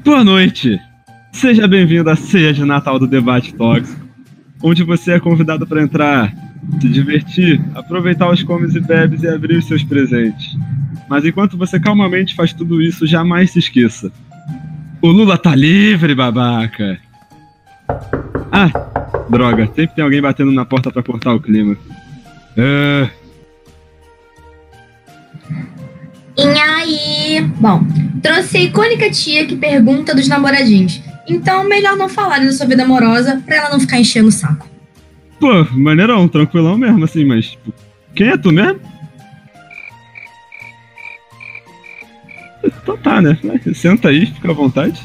Boa noite! Seja bem-vindo à ceia de Natal do Debate Tóxico, onde você é convidado para entrar, se divertir, aproveitar os comes e bebes e abrir os seus presentes. Mas enquanto você calmamente faz tudo isso, jamais se esqueça. O Lula tá livre, babaca! Ah, droga, sempre tem alguém batendo na porta para cortar o clima. Ah. E aí? Bom, trouxe a icônica tia que pergunta dos namoradinhos. Então, melhor não falar da sua vida amorosa pra ela não ficar enchendo o saco. Pô, maneirão, tranquilão mesmo, assim, mas. Tipo, quem é tu mesmo? Então tá, né? Senta aí, fica à vontade.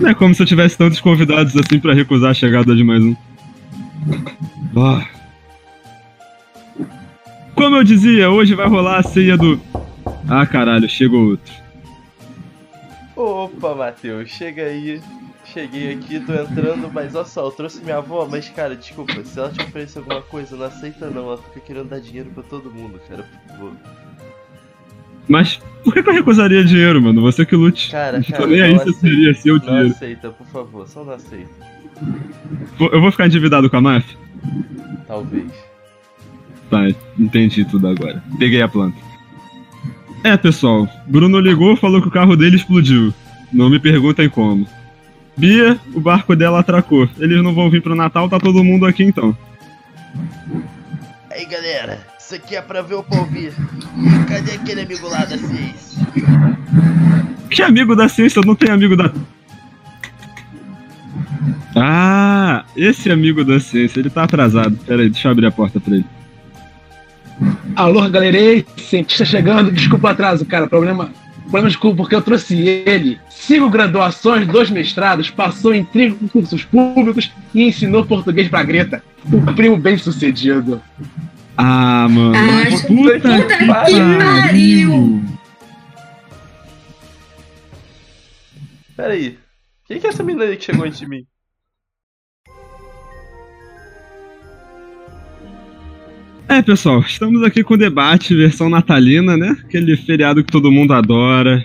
Não é como se eu tivesse tantos convidados assim pra recusar a chegada de mais um. Ah. Como eu dizia, hoje vai rolar a ceia do. Ah, caralho, chegou outro. Opa, Matheus, chega aí. Cheguei aqui, tô entrando, mas olha só, eu trouxe minha avó, mas cara, desculpa, se ela te oferecer alguma coisa, não aceita não, ela fica querendo dar dinheiro pra todo mundo, cara, por favor. Mas por que, eu recusaria dinheiro, mano? Você que lute. Cara, Não cara, nem aí não aceita, seria seu Não dinheiro. aceita, por favor, só não aceita. Eu vou ficar endividado com a máfia? Talvez. Tá, entendi tudo agora. Peguei a planta. É, pessoal, Bruno ligou falou que o carro dele explodiu. Não me perguntem como. Bia, o barco dela atracou. Eles não vão vir pro Natal, tá todo mundo aqui então. Aí galera, isso aqui é pra ver ou pra ouvir? Cadê aquele amigo lá da ciência? Que amigo da ciência não tem amigo da. Ah, esse amigo da ciência, ele tá atrasado. Pera aí, deixa eu abrir a porta pra ele. Alô, galerei, cientista chegando, desculpa o atraso, cara, problema, problema desculpa, porque eu trouxe ele. Cinco graduações, dois mestrados, passou em três concursos públicos e ensinou português pra Greta. Um primo bem sucedido. Ah, mano. Ah, puta, puta que pariu. pariu. Pera aí, quem que é essa menina aí que chegou antes de mim? É, pessoal, estamos aqui com o debate, versão natalina, né? Aquele feriado que todo mundo adora.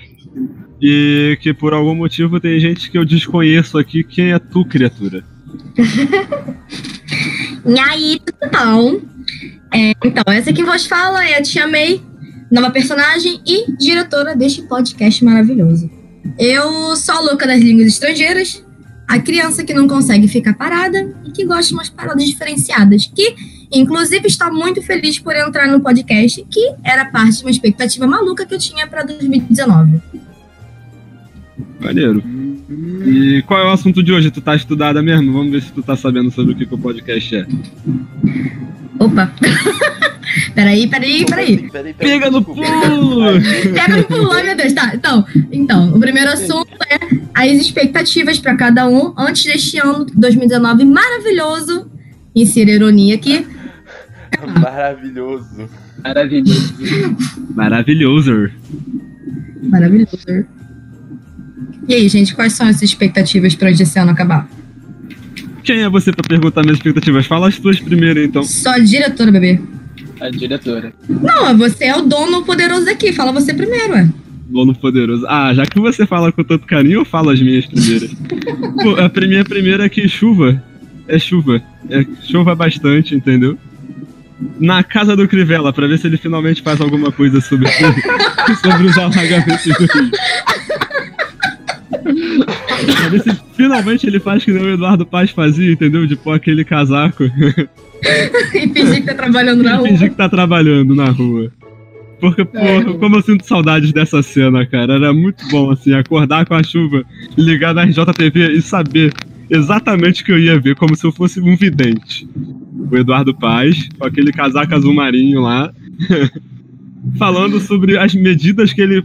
E que por algum motivo tem gente que eu desconheço aqui. Quem é tu, criatura? E aí, tudo bom? É, então, essa que vos fala é a Tia May, nova personagem e diretora deste podcast maravilhoso. Eu sou a louca das línguas estrangeiras, a criança que não consegue ficar parada e que gosta de umas paradas diferenciadas, que inclusive está muito feliz por entrar no podcast, que era parte de uma expectativa maluca que eu tinha para 2019. Maneiro. E qual é o assunto de hoje? Tu tá estudada mesmo? Vamos ver se tu tá sabendo sobre o que, que o podcast é. Opa! peraí, peraí, peraí. Pega no pulo! Pega no pulo, ai meu Deus, tá. Então, então, o primeiro assunto é as expectativas para cada um antes deste ano 2019 maravilhoso. Insira ironia aqui. Maravilhoso. Maravilhoso. Maravilhoso. Maravilhoso. E aí, gente, quais são as expectativas para esse ano acabar? Quem é você pra perguntar minhas expectativas? Fala as tuas primeiro, então. Só a diretora, bebê. A diretora. Não, você é o dono poderoso aqui. Fala você primeiro, ué. Dono poderoso. Ah, já que você fala com tanto carinho, eu falo as minhas primeiras. Pô, a minha primeira é que chuva é chuva. É, chova bastante, entendeu? Na casa do Crivella, pra ver se ele finalmente faz alguma coisa sobre, sobre os alagamentos do Rio. pra ver se finalmente ele faz que nem o Eduardo Paz fazia, entendeu? De pôr aquele casaco e fingir que tá trabalhando na e rua. fingir que tá trabalhando na rua. Porque, porra, como eu sinto saudades dessa cena, cara. Era muito bom, assim, acordar com a chuva, ligar na RJTV e saber exatamente o que eu ia ver, como se eu fosse um vidente. O Eduardo Paz, com aquele casaco azul marinho lá, falando sobre as medidas que ele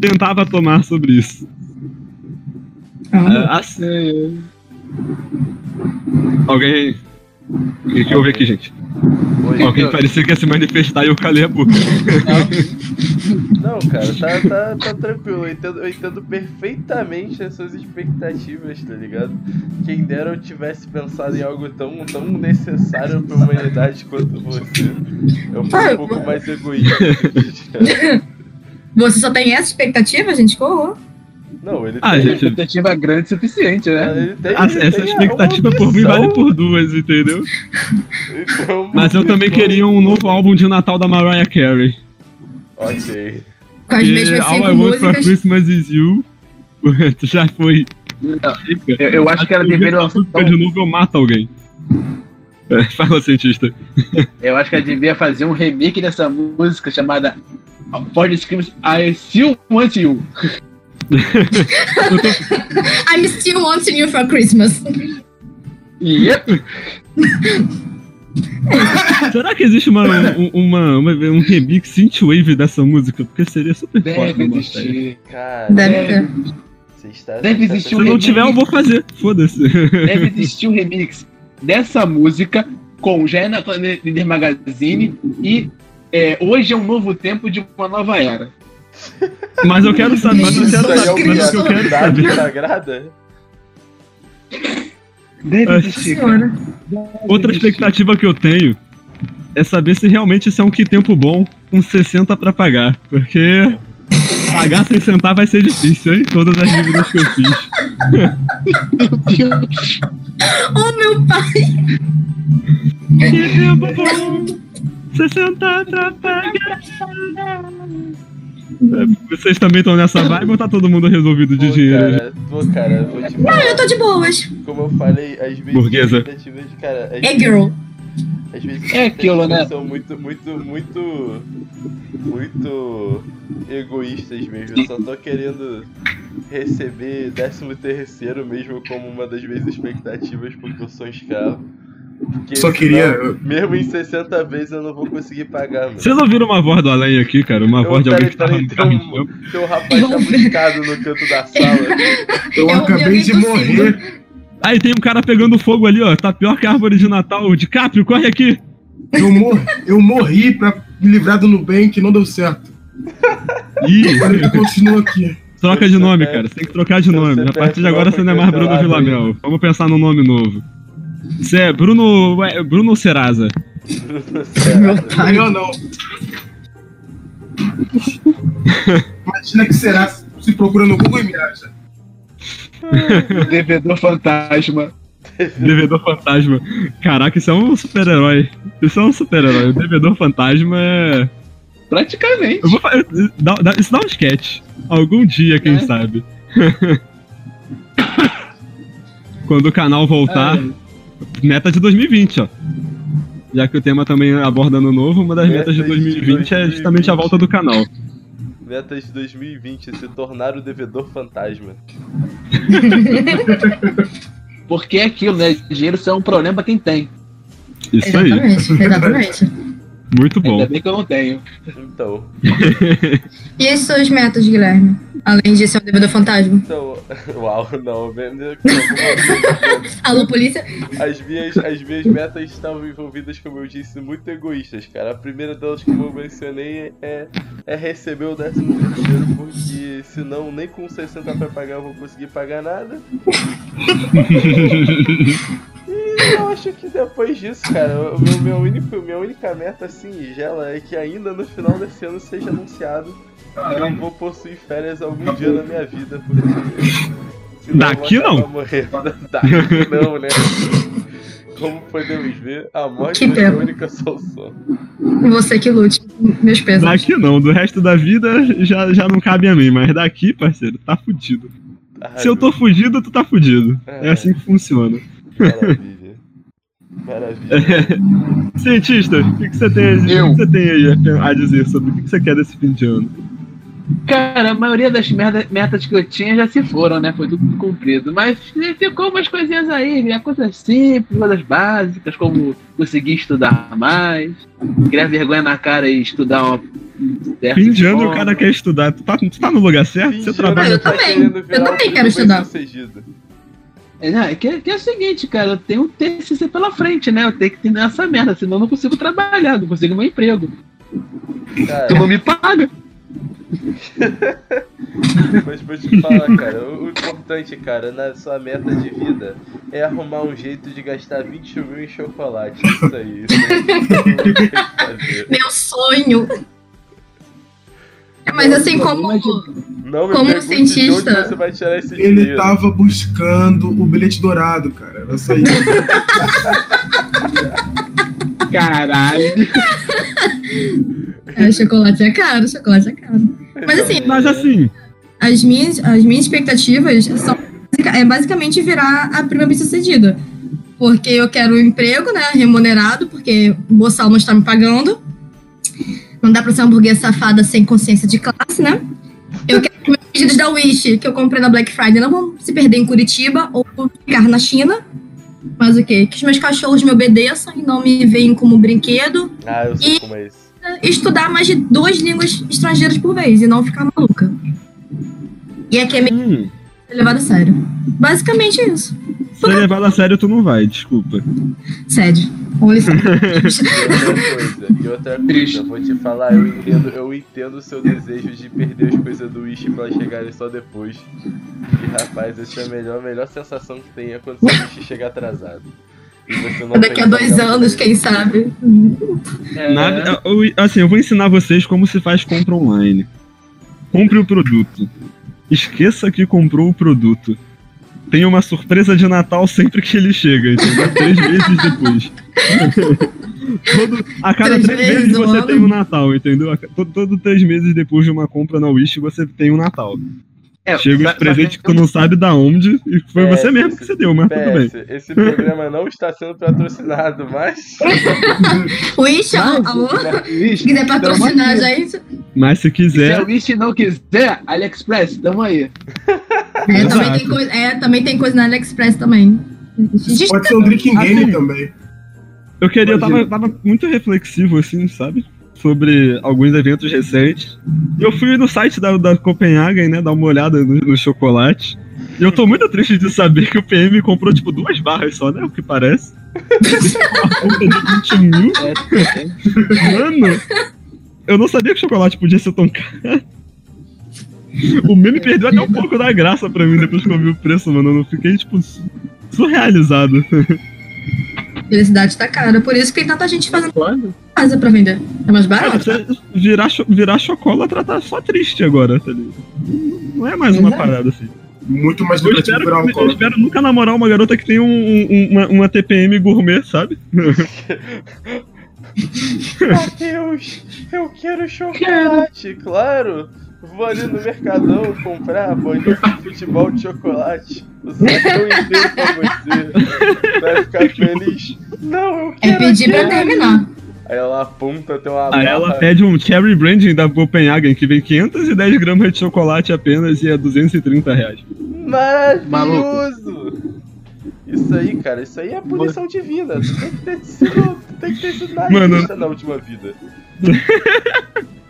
tentava tomar sobre isso. Ah, Ah, assim, alguém. O que, que houve aqui, gente? Oi, Alguém eu- parecia que ia se manifestar e eu calei a boca. Não, cara, tá, tá, tá tranquilo. Eu entendo, eu entendo perfeitamente as suas expectativas, tá ligado? Quem dera eu tivesse pensado em algo tão, tão necessário pra humanidade quanto você. Eu fui um pouco mais egoísta. Você só tem essa expectativa, gente? Que horror. Não, ele Ah, tem. Gente, expectativa grande o suficiente, né? Tem, Ah, essa expectativa por mim vale por duas, entendeu? Então, Mas eu também então- queria um novo álbum de Natal da Mariah Carey. Ok. Com as mesmas All cinco I Want for. Christmas is You. Tu já foi. Não, eu, eu acho que ela deveria lançar. música de novo eu mato alguém. É, fala, cientista. Eu acho que ela devia fazer um remake dessa música chamada For the Screams I Still Want You. I'm still wanting you for Christmas. Yep. Será que existe uma, um- uma, uma- um remix synthwave dessa música? Porque seria super foda. Deve existir. Cara, Deve está. Deve você está existir Se um pensando- não tiver, eu vou fazer. Foda-se. Deve existir um remix dessa música com Jonathan Líder Magazine e é, Hoje é um novo tempo de uma nova era. Mas eu quero saber. Mas eu quero é saber. que? Mas eu quero saber. sagrada? Deve existir. Senhora. Outra expectativa que eu tenho é saber se realmente isso é um que tempo bom com 60 pra pagar. Porque pagar sem sentar vai ser difícil, hein? Todas as dívidas que eu fiz. Oh, meu pai. Que tempo bom! 60 pra pagar. É, Vocês também estão nessa vibe ou tá todo mundo resolvido de Pô, dinheiro? cara, pô, cara, vou te Não, falar. eu tô de boas. Como eu falei, às vezes Burguesa. as expectativas, cara, às É girl. Às vezes É aquilo, né? são muito, muito, muito, muito egoístas mesmo. Eu só tô querendo receber 13 terceiro mesmo como uma das minhas expectativas porque eu sou escravo. Porque Só senão, queria- Mesmo em 60 vezes eu não vou conseguir pagar, mano. Vocês ouviram uma voz do além aqui, cara? Uma Eu- voz de alguém que tava no carro. tem um, tem um rapaz chamuscado no canto da sala. Eu Eu acabei de morrer. Aí tem um cara pegando fogo ali, ó. Tá pior que a árvore de Natal. DiCaprio, corre aqui! Eu, mor eu morri pra me livrar do Nubank, não deu certo. Ih, Agora ele continua aqui. troca de nome, cara. Você tem que trocar de nome. A partir de agora você não é mais Bruno. Villamel. Vamos pensar num nome novo. Você é Bruno. Bruno Serasa. Meu pai. Melhor não. Imagina que será se procura no Google e me acha. Devedor fantasma. Devedor fantasma. Caraca, isso é um super-herói. Isso é um super-herói. O devedor fantasma é. Praticamente. Eu vou dá- dá- Isso dá um sketch. Algum dia, quem É. sabe. Quando o canal voltar. Meta de 2020, ó. Já que o tema também aborda ano novo, uma das metas de Metas de 2020 é justamente a volta do canal. Metas de 2020, se tornar o devedor fantasma. Porque é aquilo, né? Dinheiro só é um problema pra quem tem. Isso aí. Exatamente, exatamente. Muito bom. Ainda bem que eu não tenho. Então, E as suas metas, Guilherme? Além de ser um devedor fantasma. então, uau, não, não, Alô, polícia? As minhas, as minhas metas estavam envolvidas, como eu disse, muito egoístas, cara. A primeira delas, como eu mencionei, é, é receber o décimo terceiro, porque senão nem com 60 pra pagar eu vou conseguir pagar nada. E eu acho que depois disso, cara, o meu, meu único, minha única meta singela é que ainda no final desse ano seja anunciado que eu vou possuir férias algum dia na minha vida, porque. Daqui não. morrendo. Daqui não, né? Como podemos ver, a morte ser a única solução. Você que lute. Meus pesos. Daqui não, do resto da vida já, já não cabe a mim, mas daqui, parceiro, tá fudido. Ai, Se eu tô fudido, tu tá fudido. É assim que funciona. Maravilha. Maravilha. Cientista, o que, que você tem, o que você tem aí a- a dizer sobre o que, que você quer desse fim de ano? Cara, a maioria das merda, metas que eu tinha já se foram, né? Foi tudo cumprido. Mas ficou umas coisinhas aí, né? Coisas simples, coisas básicas, como conseguir estudar mais, criar vergonha na cara e estudar uma. um certo Fim de ano o cara quer estudar. Tu tá, tu tá no lugar certo? Fim Você trabalha. Eu também. Eu também quero estudar. bem-sucedido. É, não, é que, que é o seguinte, cara, eu tenho um TCC pela frente, né? Eu tenho que terminar essa merda, senão eu não consigo trabalhar, não consigo meu emprego. Cara, Tu não me paga. Mas vou te falar, cara, o o importante, cara, na sua meta de vida é arrumar um jeito de gastar 20 mil em chocolate. Isso aí. Isso aí. Meu sonho. Mas assim, como, Não me Como cientista- de onde você vai tirar esse Ele dinheiro. tava buscando o bilhete dourado, cara. Era só isso. Caralho. é, chocolate é caro, chocolate é caro. Mas assim, Mas assim, as minhas, as minhas expectativas são é basicamente virar a prima bem-sucedida. Porque eu quero um emprego, né, remunerado, porque o Boçal não está me pagando. Não dá pra ser uma burguesa safada sem consciência de classe, né? Eu quero que meus pedidos da Wish, que eu comprei na Black Friday, não vão se perder em Curitiba ou ficar na China. Mas o quê? Que os meus cachorros me obedeçam e não me veem como brinquedo. Ah, eu sei E- como é isso. Estudar mais de duas línguas estrangeiras por vez e não ficar maluca. E aqui é meio hum, levado a sério. Basicamente isso. Ser levado a sério tu não vai, desculpa. Licença. E outra coisa, e eu vou te falar, eu entendo, eu entendo o seu desejo de perder as coisas do Wish pra elas chegarem só depois. E rapaz, essa é a melhor, a melhor sensação que tem é quando seu Wish chega atrasado. E Daqui a dois anos, quem sabe. É, Nada, eu- assim, eu vou ensinar vocês como se faz compra online. Compre o produto. Esqueça que comprou o produto. Tem uma surpresa de Natal sempre que ele chega, entendeu? Três meses depois. Todo- a cada Três três meses você ano. tem um Natal, entendeu? Todo, todo três meses depois de uma compra na Wish, você tem um Natal. É, Chega os presentes que tu não sabe da onde, e foi É, você mesmo esse- que você deu, mas tudo bem. PS, esse programa não está sendo patrocinado, mas. Wish, alô? Wish, Se quiser patrocinar, aí. gente. Mas se Se a quiser, Wish não quiser, AliExpress, tamo aí. É, também tem, coisa, é, também tem coisa na AliExpress também. Pode ser um drinking game Assim. também. Eu queria, eu tava, tava muito reflexivo, assim, sabe? Sobre alguns eventos recentes. E eu fui no site da, da Copenhagen, né? Dar uma olhada no, no chocolate. E eu tô muito triste de saber que o PM comprou, tipo, duas barras só, né? O que parece. uma conta de 20 mil. É, Mano, eu não sabia que chocolate podia ser tão caro. O meme perdeu até um pouco da graça pra mim depois que eu vi o preço, mano. Eu não fiquei, tipo, su- surrealizado. Felicidade tá cara. Por isso que tem tanta gente fazendo Quando? casa pra vender. É mais barato. você virar, cho virar chocolatra tá só triste agora, tá ligado? Não é mais uma Exato. parada assim. Muito mais Eu lucrativo espero, virar um eu espero nunca namorar uma garota que tem um, um- uma, uma TPM gourmet, sabe? Matheus, eu quero chocolate, claro. Vou ali no Mercadão comprar bolinha de futebol de chocolate. O saco inteiro pra você. Vai ficar feliz. Não, eu É quero. pedir pra terminar. Aí ela aponta, tem uma Aí ela pede um Cherry Branding da Copenhagen, que vem 510 gramas de chocolate apenas e é 230 reais. Maravilhoso! Isso aí, cara, isso aí é punição divina. Tu tem que ter sido, tem que ter sido Mano. nazista na última vida.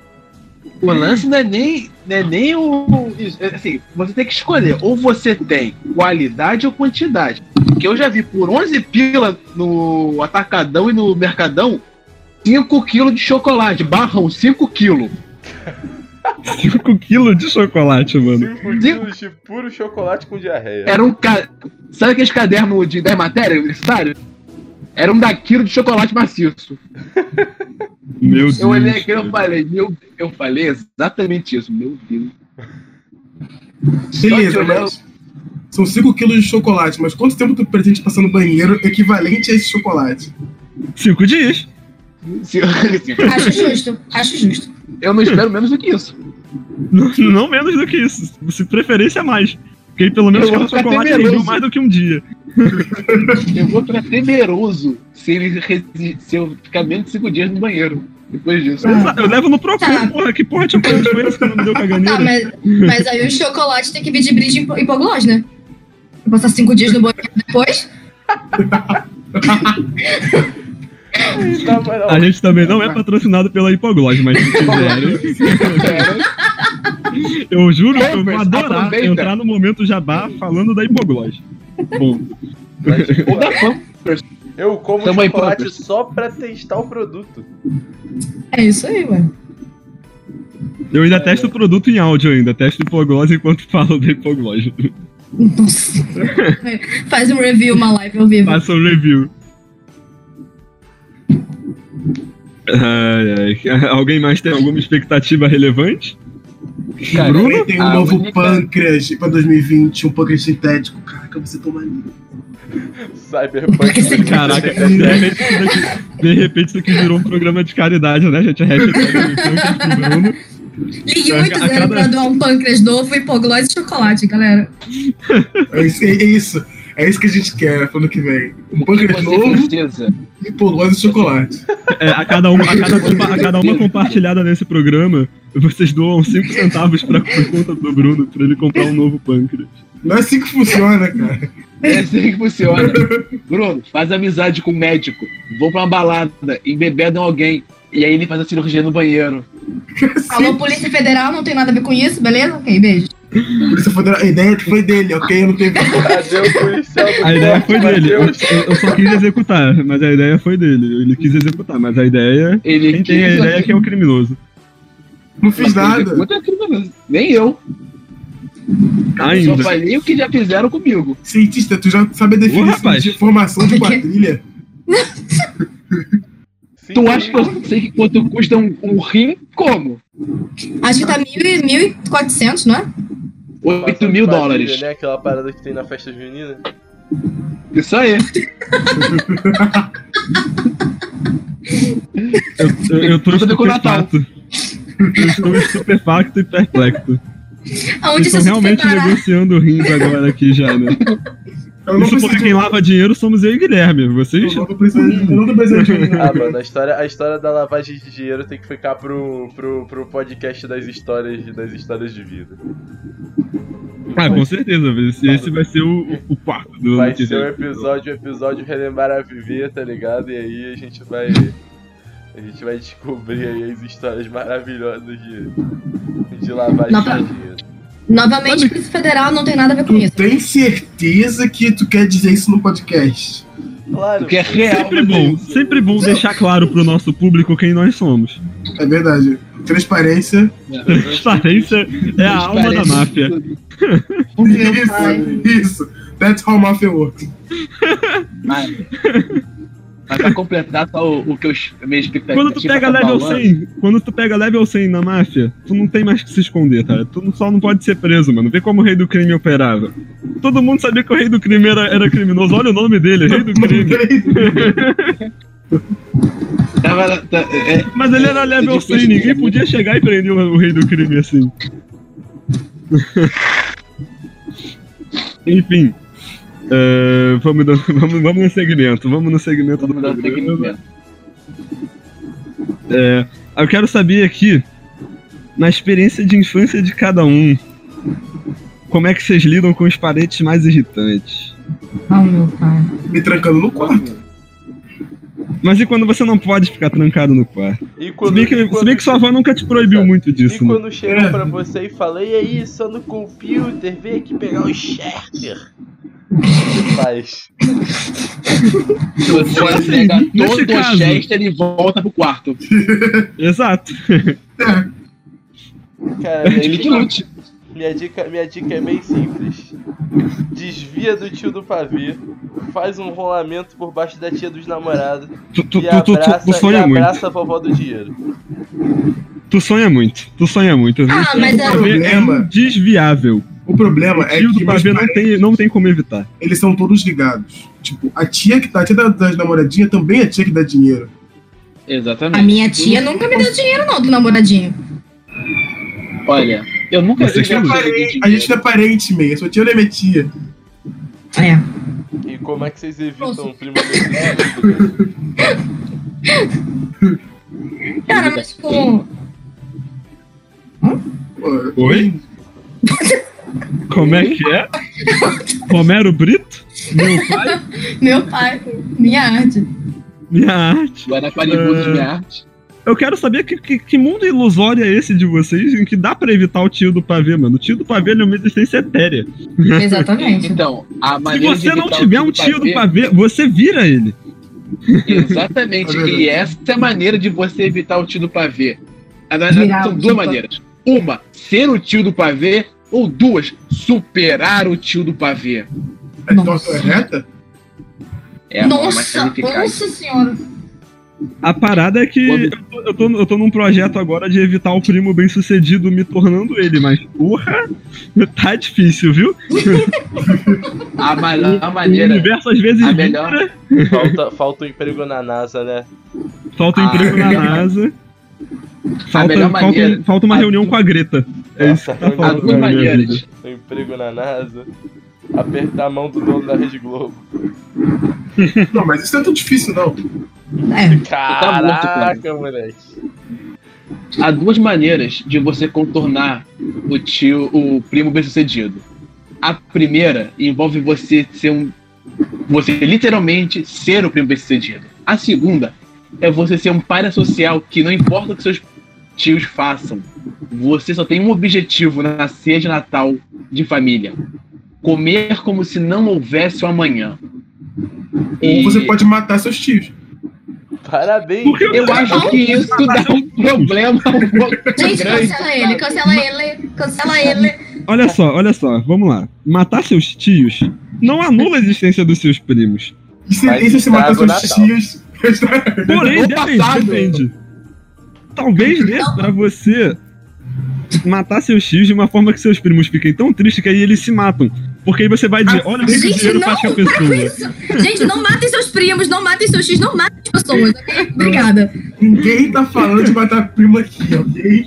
O lance não é nem, não é nem o. é Assim, você tem que escolher. Ou você tem qualidade ou quantidade. Porque eu já vi por 11 pila no Atacadão e no Mercadão 5 quilos de chocolate. Barrão, 5 quilos. 5 quilos de chocolate, mano. 5 quilos de puro chocolate com diarreia. Era um. Ca... Sabe aqueles cadernos de 10 matérias universitário? Era um da quilo de chocolate maciço. Meu Deus. Eu olhei aqui e falei, meu, eu falei exatamente isso, meu Deus. Beleza, mas são 5 quilos de chocolate, mas quanto tempo tu pretende passar no banheiro equivalente a esse chocolate? 5 dias. Assim, Acho justo. Acho justo. eu não espero menos do que isso. Não, não menos do que isso. Se preferência mais. Porque pelo menos cada chocolate rendeu mais do que um dia. Eu vou ficar temeroso se, ele se eu ficar menos de 5 dias no banheiro. Depois disso. Exato, Eu levo no Procon, Tá. porra. Que porra foi esse que não me deu Tá, caganeira? mas, mas aí o chocolate tem que vir de brinde hipo- hipoglós, né? Vou passar cinco dias no banheiro depois. A gente também não é patrocinado pela Hipoglós, mas se quiserem. Eu juro que eu vou adorar entrar no momento jabá falando da Hipoglós. Ou da fã. eu como Também chocolate Pampers. só pra testar o produto. É isso aí, mano. eu ainda testo o produto em áudio ainda, testo Hipoglós enquanto falo da Hipoglós. Nossa. Faz um review, uma live ao vivo. Faça um review. Ai, ai. Alguém mais tem alguma expectativa relevante? Cara, Também tem um a novo única- pâncreas pra 2020, um pâncreas sintético. Caraca, você toma ali. Cyberpunk. Caraca, de repente, isso daqui, de repente isso aqui virou um programa de caridade, né, gente? Hashtag pâncreas pro Bruno. Ligue A- muito a zero cada- pra doar um pâncreas novo, hipoglose e chocolate, galera. É isso, é isso. É isso que a gente quer pro ano que vem. Um pâncreas novo precisa? e chocolate. É, a, cada uma, a, cada, a cada uma compartilhada nesse programa, vocês doam 5 centavos pra, por conta do Bruno pra ele comprar um novo pâncreas. Não é assim que funciona, cara. É assim que funciona. Bruno, faz amizade com o médico. Vou pra uma balada, embebedam alguém. E aí ele faz a cirurgia no banheiro. Alô, Polícia Federal, não tem nada a ver com isso, beleza? Ok, beijo. Polícia Federal, a ideia foi dele, ok? Eu não tenho. Cadê o policial A ideia foi dele. Eu, eu só quis executar, mas a ideia foi dele. Ele quis executar, mas a ideia. Ele Quem tem a ideia é que é o criminoso. Não fiz Mas nada. é criminoso. Nem eu. Eu só Ainda. falei o que já fizeram comigo. Cientista, tu já sabe a definição de formação de quadrilha? Sim, Tu acha que eu sei que quanto custa um, um rim? Como? Acho que tá mil e- 1.400, não é? 8 mil dólares. Né? Aquela parada que tem na festa junina. Isso aí. Eu, eu, eu tô estupefacto. Eu estou estupefacto e perplexo. Aonde Vocês estão realmente negociando rins agora aqui já, né? Eu não porque de quem lava dinheiro somos eu e Guilherme. Vocês. Eu não eu tô precisando de Ah, mano, a história, a história da lavagem de dinheiro tem que ficar pro, pro, pro podcast das histórias, das histórias de vida. Ah, com certeza. Esse, esse vai ser o, o- quarto do Vai que ser o episódio, o episódio Relembrar a Viver, tá ligado? E aí a gente vai. A gente vai descobrir aí as histórias maravilhosas de, de lavagem de dinheiro. Novamente, Polícia Federal não tem nada a ver com Tu isso. tem certeza que tu quer dizer isso no podcast? Claro, Porque é real. Sempre bom, sempre bom deixar claro pro nosso público quem nós somos. É verdade. Transparência. Transparência é a alma da máfia. Isso, isso. That's how mafia works. Mas pra completar só o, o que eu, minha expectativa Quando tu pega tá level falando, 100, quando tu pega level 100 na máfia, tu não tem mais que se esconder, cara. Tu só não pode ser preso, mano. Vê como o rei do crime operava. Todo mundo sabia que o rei do crime era, era criminoso. Olha o nome dele, rei do crime. Tá, é, Mas ele era level 100, ninguém podia chegar e prender o rei do crime assim. Enfim. É, vamos, dar- vamos, vamos no segmento, vamos no segmento do Vamos dar programa. segmento. É, eu quero saber aqui, na experiência de infância de cada um, como é que vocês lidam com os parentes mais irritantes? Oh, meu pai. Me trancando no quarto. Mas e quando você não pode ficar trancado no quarto? E Se quando, bem que, e se quando bem que sua avó nunca te proibiu muito E disso, né? quando chegou pra você e falei, e aí, só no computer, vem aqui pegar o. O que você faz? Você Pode- pega nesse todo o caso- Chester e volta pro quarto. Exato. Cara, minha Ele que dica, lute. minha, dica, minha dica é bem simples. Desvia do tio do pavê, faz um rolamento por baixo da tia dos namorados Tu, tu, e tu, tu, tu, abraça, tu sonha e muito. abraça a vovó do dinheiro. Tu sonha muito. Tu sonha muito. Ah, mas é- é Problema. desviável. O problema O é tio que do meus pavê não tem, não tem como evitar. eles são todos ligados. Tipo, a tia que tá, a tia da- das namoradinhas também é tia que dá dinheiro. Exatamente. A minha tia nunca me deu dinheiro, não, do namoradinho. Olha, eu nunca Você vi é A gente não é parente, meia. Sua tia não é minha tia. É. E como é que vocês evitam o primo desse Cara, mas tipo. Oi? Como é que é? Romero Brito? Meu pai? Meu pai, minha arte. Minha arte. Guaraparibu É. minha arte. Eu quero saber que, que, que mundo ilusório é esse de vocês em que dá pra evitar o tio do pavê, mano. O tio do pavê ele é uma existência etérea. Exatamente. Então, a Se maneira você de não tiver um tio do pavê- pavê, você vira ele. Exatamente. É e essa é a maneira de você evitar o tio do pavê. São duas maneiras. Uma, ser o tio do pavê. Ou duas, superar o tio do pavê. É Nossa. torta reta? É a forma mais nossa, nossa senhora. A parada é que Quando- eu, tô, eu, tô, eu tô num projeto agora de evitar o primo bem sucedido me tornando ele, mas porra, tá difícil, viu? A, ma a O maneira. universo às vezes A melhor- Falta, falta um emprego na NASA, né? falta Ah, emprego na é. NASA. Falta, melhor falta, maneira- um- falta uma a- reunião com a Greta. É isso tá vida. maneiras. Um emprego na NASA. Apertar a mão do dono da Rede Globo. Não, mas isso não é tão difícil, não. É. morto, cara. Caraca, moleque. Há duas maneiras de você contornar o tio, o primo bem-sucedido. A primeira envolve você ser um. Você literalmente ser o primo bem-sucedido. A segunda é você ser um pai social que não importa o que seus tios façam, você só tem um objetivo na ceia de Natal de família: comer como se não houvesse o amanhã. Ou você pode matar seus tios. Parabéns. Eu acho que isso dá um problema um Gente, grande. cancela ele, cancela ele, cancela ele. Olha só, olha só, vamos lá. Matar seus tios não anula a existência dos seus primos. E se, e se você matar seus Natal. tios? Porém, depende, passado. depende. Talvez dê pra você matar seus tios de uma forma que seus primos fiquem tão tristes que aí eles se matam. Porque aí você vai dizer, olha o que, o Gente, dinheiro não, faz com a para pessoa. isso. Gente, não matem seus primos, não matem seus tios, não matem as pessoas, ok? Obrigada. Ninguém tá falando de matar primo aqui, ok?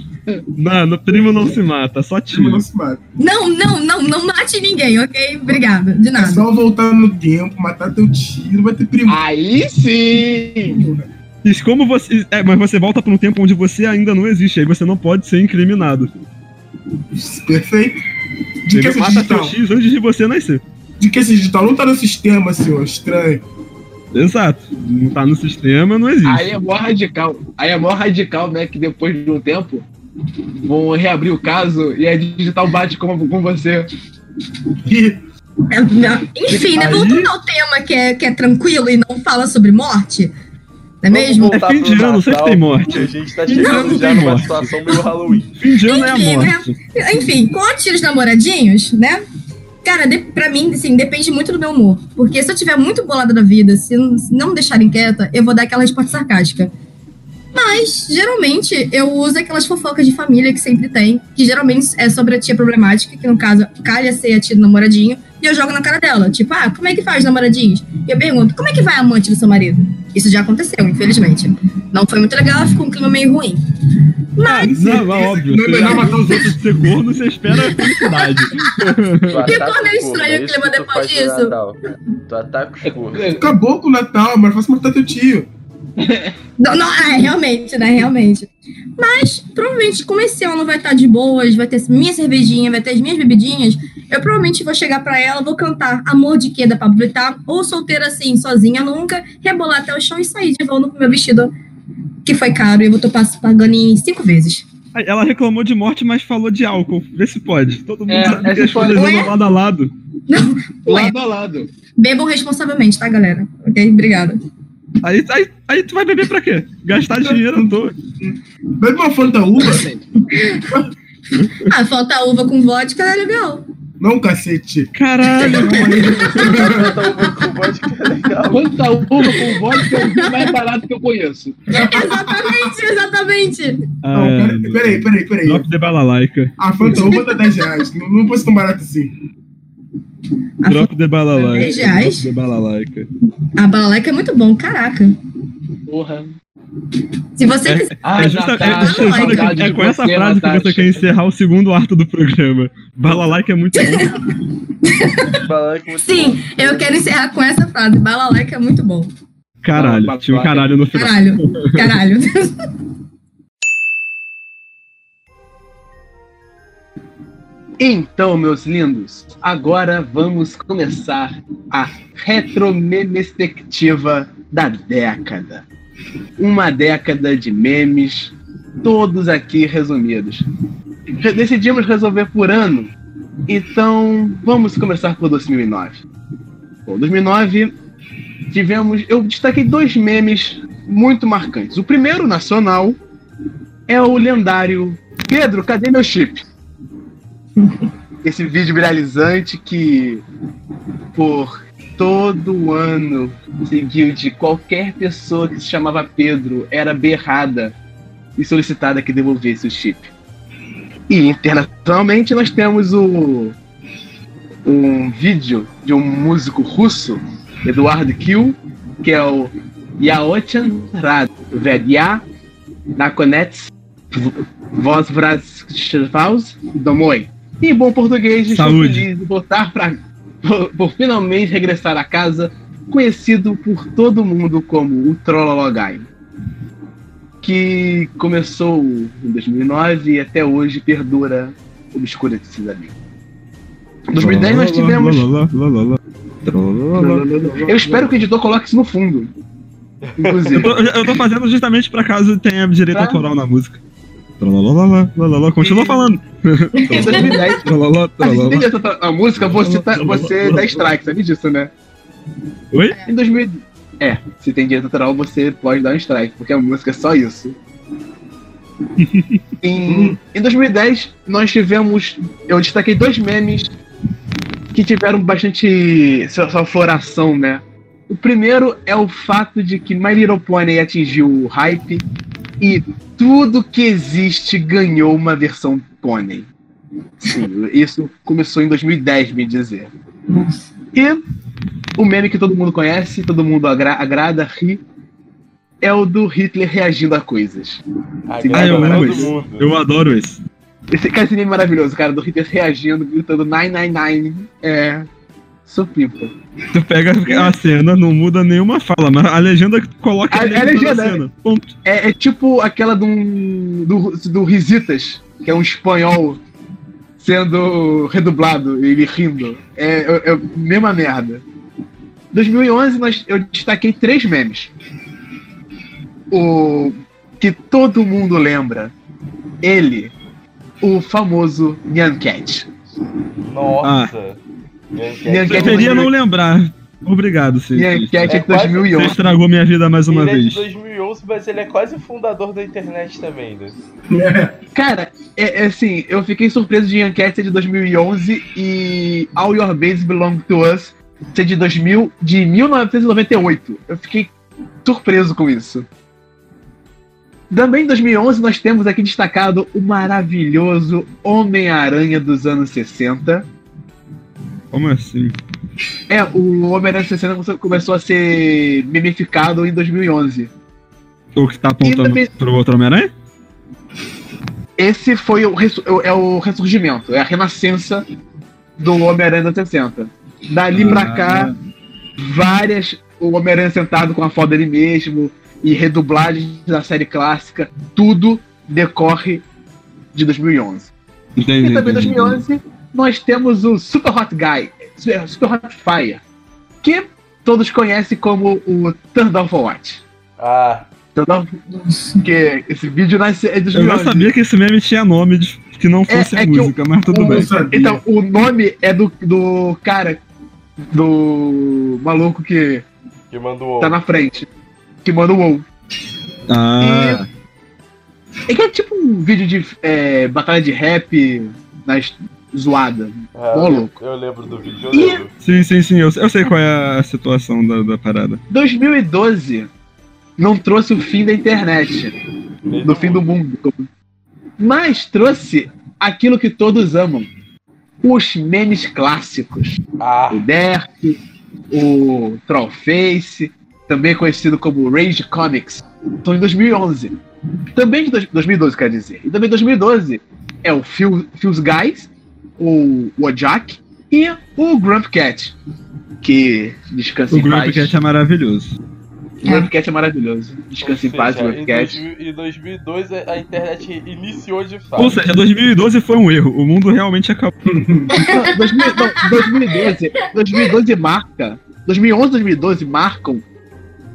Não, no primo não se mata, só Primo tio. não se mata. Não, não, não, não mate ninguém, ok? Obrigada, de É nada. só voltar no tempo, matar teu tio, não vai ter primo. Aí sim! Isso como você. É, mas você volta pra um tempo onde você ainda não existe, aí você não pode ser incriminado. Perfeito. De que mata digital? tios antes de você nascer. De que esse digital não tá no sistema, senhor. Estranho. Exato. Não tá no sistema, não existe. Aí é mó radical. Aí é mó radical, né? Que depois de um tempo vão reabrir o caso e a digital bate com, com você. E É, não, Enfim, né? Voltando ao tema que é, que é tranquilo e não fala sobre morte, não é mesmo? É fim de ano, sempre Natal, tem morte. A gente tá chegando já numa morte. situação meio Halloween. Fim de ano é a Enfim, né? morte. Enfim, com tiros namoradinhos, né? Cara, de, pra mim, assim, depende muito do meu humor. Porque se eu tiver muito bolada da vida, se não, se não me deixarem quieta, eu vou dar aquela resposta sarcástica. Mas, geralmente, eu uso aquelas fofocas de família que sempre tem, que geralmente é sobre a tia problemática, que no caso, calha ser a tia do namoradinho, e eu jogo na cara dela. Tipo, ah, como é que faz namoradinhos? E eu pergunto, como é que vai a amante do seu marido? Isso já aconteceu, infelizmente. Não foi muito legal, ficou um clima meio ruim. Ah, não, é óbvio. Não é melhor matar os outros de ser corno, você espera a felicidade. Ficou meio estranho é o clima depois disso. Tu ataca os cornos. acabou com o Natal, mas faça matar teu tio. Não, não, é, realmente, né? Realmente. Mas, provavelmente, como esse ano vai estar de boas, vai ter minha cervejinha, vai ter as minhas bebidinhas, eu provavelmente vou chegar pra ela, vou cantar Amor de Quê da Pablo Vittar, ou solteira assim, sozinha nunca, rebolar até o chão e sair de volta com meu vestido, que foi caro, e eu vou estar pagando em cinco vezes. Ela reclamou de morte, mas falou de álcool. Vê se pode. Todo mundo É, sabe que as coisas andam lado a lado. Ué, Lado a lado. bebam responsavelmente, tá, galera? Ok? Obrigada. Aí, aí, aí tu vai beber pra quê? Gastar dinheiro à toa. Bebe uma Fanta Uva? Ah, falta uva com vodka, é legal. Não, cacete. Caralho. Bota uva com vodka é legal. Quanta uva com vodka é o mais barato que eu conheço. Exatamente, exatamente. Ah, Não, pera- peraí, peraí, peraí. Drop de balalaica. A Fanta Uva tá 10 reais. Não, não pode tão barato assim. A Drop de balalaica. 10 reais? Drop de balalaica. A balaleca é muito bom, caraca. Porra. Se você É, quiser. É, justa- é- é com essa frase que você quer encerrar o segundo ato do programa. Balalaica é muito bom. Muito Sim, eu quero encerrar com essa frase. Balaleca é muito bom. Caralho, tinha um caralho no final. Caralho. Caralho. Então, meus lindos, agora vamos começar a retromemespektiva da década. Uma década de memes, todos aqui resumidos. Re- Decidimos resolver por ano, então vamos começar por 2009. Bom, 2009 tivemos, eu destaquei dois memes muito marcantes. O primeiro, nacional, é o lendário Pedro, cadê meu chip? Esse vídeo viralizante que, por todo ano seguinte, qualquer pessoa que se chamava Pedro era berrada e solicitada que devolvesse o chip. E internacionalmente nós temos o um vídeo de um músico russo, Eduardo Kiel, que é o Yaochan Rad, Vedya Nakonets Vozvrazvaus Domoi. Em bom português, estou Saúde. feliz de voltar para por, por finalmente regressar a casa, conhecido por todo mundo como o Trollologai, que começou em 2009 e até hoje perdura obscurecidamente. Em 2010 nós tivemos. Eu espero que o editor coloque isso no fundo. Eu Inclusive. tô, eu tô fazendo justamente pra caso tenha direito Tá. autoral na música. Tralalalala, lalala, Continua falando. Em 2010. Tralala, Ah, se tralala. entende essa a música, você, tá, você dá strike, sabe disso, né? Oi? Em 2000. É, se tem direito autoral, você pode dar um strike, porque a música é só isso. em, em 2010, nós tivemos. Eu destaquei dois memes que tiveram bastante sua, sua floração, né? O primeiro é o fato de que My Little Pony atingiu o hype e tudo que existe ganhou uma versão pônei. Sim, isso começou em 2010, me dizer. E o meme que todo mundo conhece, todo mundo agra- agrada, ri, é o do Hitler reagindo a coisas. Ah, Agrada eu amo todo isso. mundo. Eu adoro esse. Esse, cara, esse meme é maravilhoso, cara, do Hitler reagindo, gritando 999. É. Supimpa. Tu pega a cena, não muda nenhuma fala, mas a legenda que tu coloca A- a legenda, cena. Ponto. É, é tipo aquela do, do, do Risitas, que é um espanhol sendo redublado e ele rindo. É, é, é a mesma merda. 2011 nós, eu destaquei três memes. O que todo mundo lembra. Ele, o famoso Nyan Cat. Nossa. Minha enquete é enquete Preferia não lembrar. Obrigado. Nyan Cat é É de quase- Você 2011. estragou minha vida mais uma ele é vez. de 2011, mas ele é quase fundador da internet também, né? É, Cara, é, é assim, eu fiquei surpreso de Enquete ser de 2011 e All Your Bases Belong to Us ser de 2000, de 1998. Eu fiquei surpreso com isso. Também em 2011 nós temos aqui destacado o maravilhoso Homem-Aranha dos anos 60. Como assim? É, o Homem-Aranha dos 60 começou- a ser memificado em 2011. O que tá apontando também- pro outro Homem-Aranha? Esse foi o, ressu- é o ressurgimento, é a renascença do Homem-Aranha dos 60. Dali pra Ah. cá, várias. O Homem-Aranha sentado com a foto dele mesmo e redublagens da série clássica, tudo decorre de 2011. Entendi. E também entendi. 2011 nós temos o Super Hot Guy, Super Hot Fire, que todos conhecem como o for What. Ah, Down- que esse vídeo nasce é de Eu já 2011. sabia que esse meme tinha nome de- que não fosse É- a é que música, mas tudo o- bem. não sabia. Então, o nome é do, do cara, do maluco que que mandou. tá na frente, que manda o WoW. Ah, É que é tipo um vídeo de é, batalha de rap nas zoada. Ah, Ô, eu, louco. eu lembro do vídeo, eu Ih! lembro. sim, sim, sim. Eu, eu sei qual é a situação da, da parada. 2012 não trouxe o fim da internet, do fim do mundo. Mas trouxe aquilo que todos amam. Os memes clássicos. Ah, o Derp, o Trollface, também conhecido como Rage Comics, estão em 2011. Também de dois- 2012, quer dizer. E também em 2012 é o Phil, Phil's Guys, o Wojak e o Grump Cat, que descansa O em Grupo paz. Cat é maravilhoso. O Grump Cat é maravilhoso. Descansa em paz, Grump em, Cat. 2000 em 2002 a internet iniciou de fato. Ou seja, 2012 foi um erro. O mundo realmente acabou. Não, 2000 não, 2012, 2012 marca. 2011 2012 marcam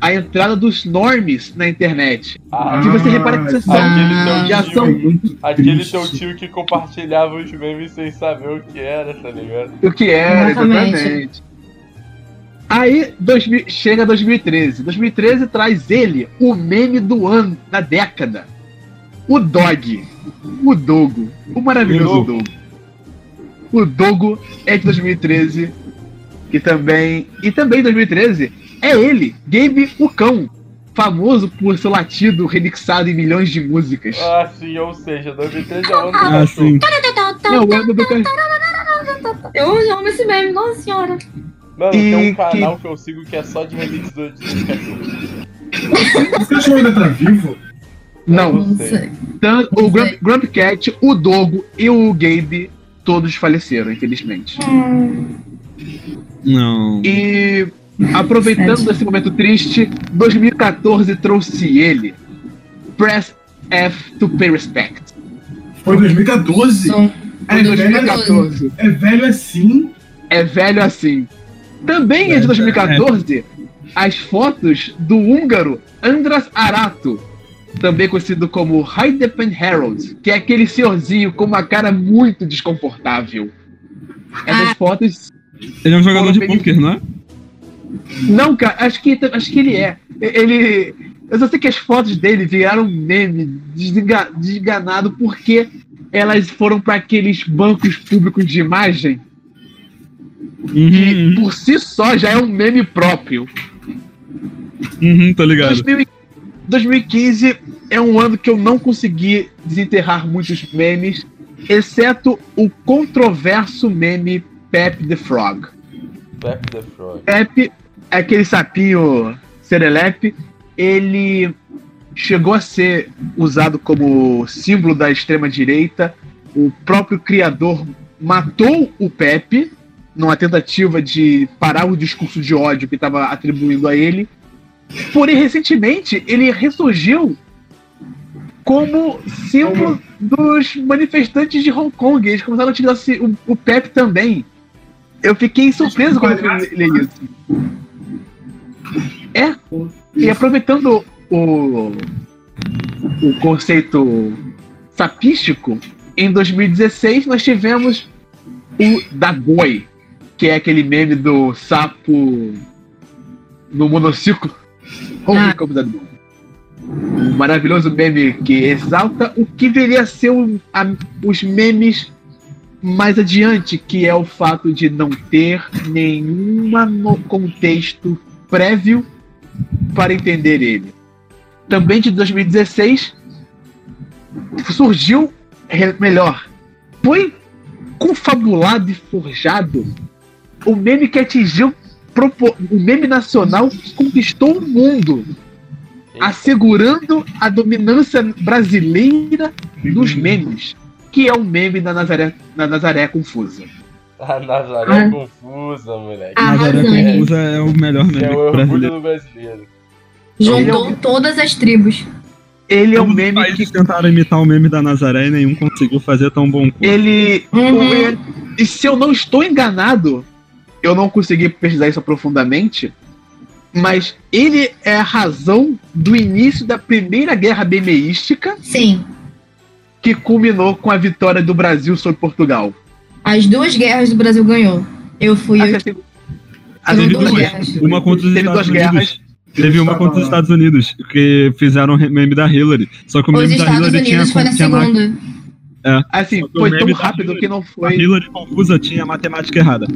a entrada dos normes na internet. Ah, Se você repara que você Ah, sabe, aquele teu já tio, são muito aquele teu tio que compartilhava os memes sem saber o que era, tá ligado? o que era, Exatamente. exatamente. Aí 2000 chega 2013. 2013 traz ele, o meme do ano, da década. O Dog. O Dogo. O maravilhoso Dogo. O Dogo é de 2013. que também. E também em 2013 é ele, Gabe o Cão, famoso por seu latido remixado em milhões de músicas. Ah, sim, ou seja, 2013 é o ano do Ah, cachorro. sim. É o ano do cachorro. Eu amo esse meme, nossa senhora. Mano, tem E um canal que eu sigo que é só de remix do, dos cachorros. O cachorro ainda tá vivo? Não, Não tanto o Grump, Grump Cat, o Dogo e o Gabe, todos faleceram, infelizmente. Não. E aproveitando Sad. desse momento triste, 2014 trouxe ele. Press F to pay respect. Foi 2014? Som. É 2014. É velho assim? É velho assim. Também é de 2014 as fotos do húngaro Andras Arato, também conhecido como Heidepen Harold, que é aquele senhorzinho com uma cara muito desconfortável. Essas Ah. fotos Ele é um jogador de poker, não é? Não, cara, acho que, acho que ele é. Ele. Eu só sei que as fotos dele viraram meme, desenga- desenganado, porque elas foram para aqueles bancos públicos de imagem, que Uhum, por si só já é um meme próprio. uhum, tô ligado. 2000 2015 é um ano que eu não consegui desenterrar muitos memes, exceto o controverso meme Pep the Frog. Back the Frog. Pepe, aquele sapinho serelepe, ele chegou a ser usado como símbolo da extrema direita. O próprio criador matou o Pepe numa tentativa de parar o discurso de ódio que estava atribuindo a ele. Porém, recentemente, ele ressurgiu como símbolo dos manifestantes de Hong Kong. Eles começaram a utilizar o Pepe também. Eu fiquei surpreso quando eu li isso. É, e aproveitando o, o conceito sapístico, em 2016 nós tivemos o Da Boy, que é aquele meme do sapo no monociclo. Ah. Um maravilhoso meme que exalta o que viria a ser o- a- os memes mais adiante, que é o fato de não ter nenhuma no contexto prévio para entender ele. Também de 2016 surgiu, melhor, foi confabulado e forjado o meme que atingiu o meme nacional conquistou o mundo, assegurando a dominância brasileira dos memes, que é o meme da Nazaré, da Nazaré Confusa. A Nazaré Ah. confusa, moleque. Ah, Nazaré. Confusa é o melhor Que é meme o orgulho brasileiro. do brasileiro. Juntou todas as tribos. Ele é um Todos os meme que países tentaram imitar o meme da Nazaré e nenhum conseguiu fazer tão bom quanto. ele. Uhum. o- e se eu não estou enganado, eu não consegui pesquisar isso profundamente, mas ele é a razão do início da primeira guerra bemeística Sim. que culminou com a vitória do Brasil sobre Portugal. As duas guerras do Brasil ganhou. Eu fui. Essa Eu... é a a Foram segunda duas guerra. guerras. Uma contra os Teve Estados duas Unidos. guerras. Teve uma contra os Estados Unidos, que fizeram o meme da Hillary. Só que o Os meme da Estados Hillary tinha, Unidos foi na tinha segunda. Assim, que o foi tão rápido Hillary- que não A foi. Hillary confusa tinha a matemática errada.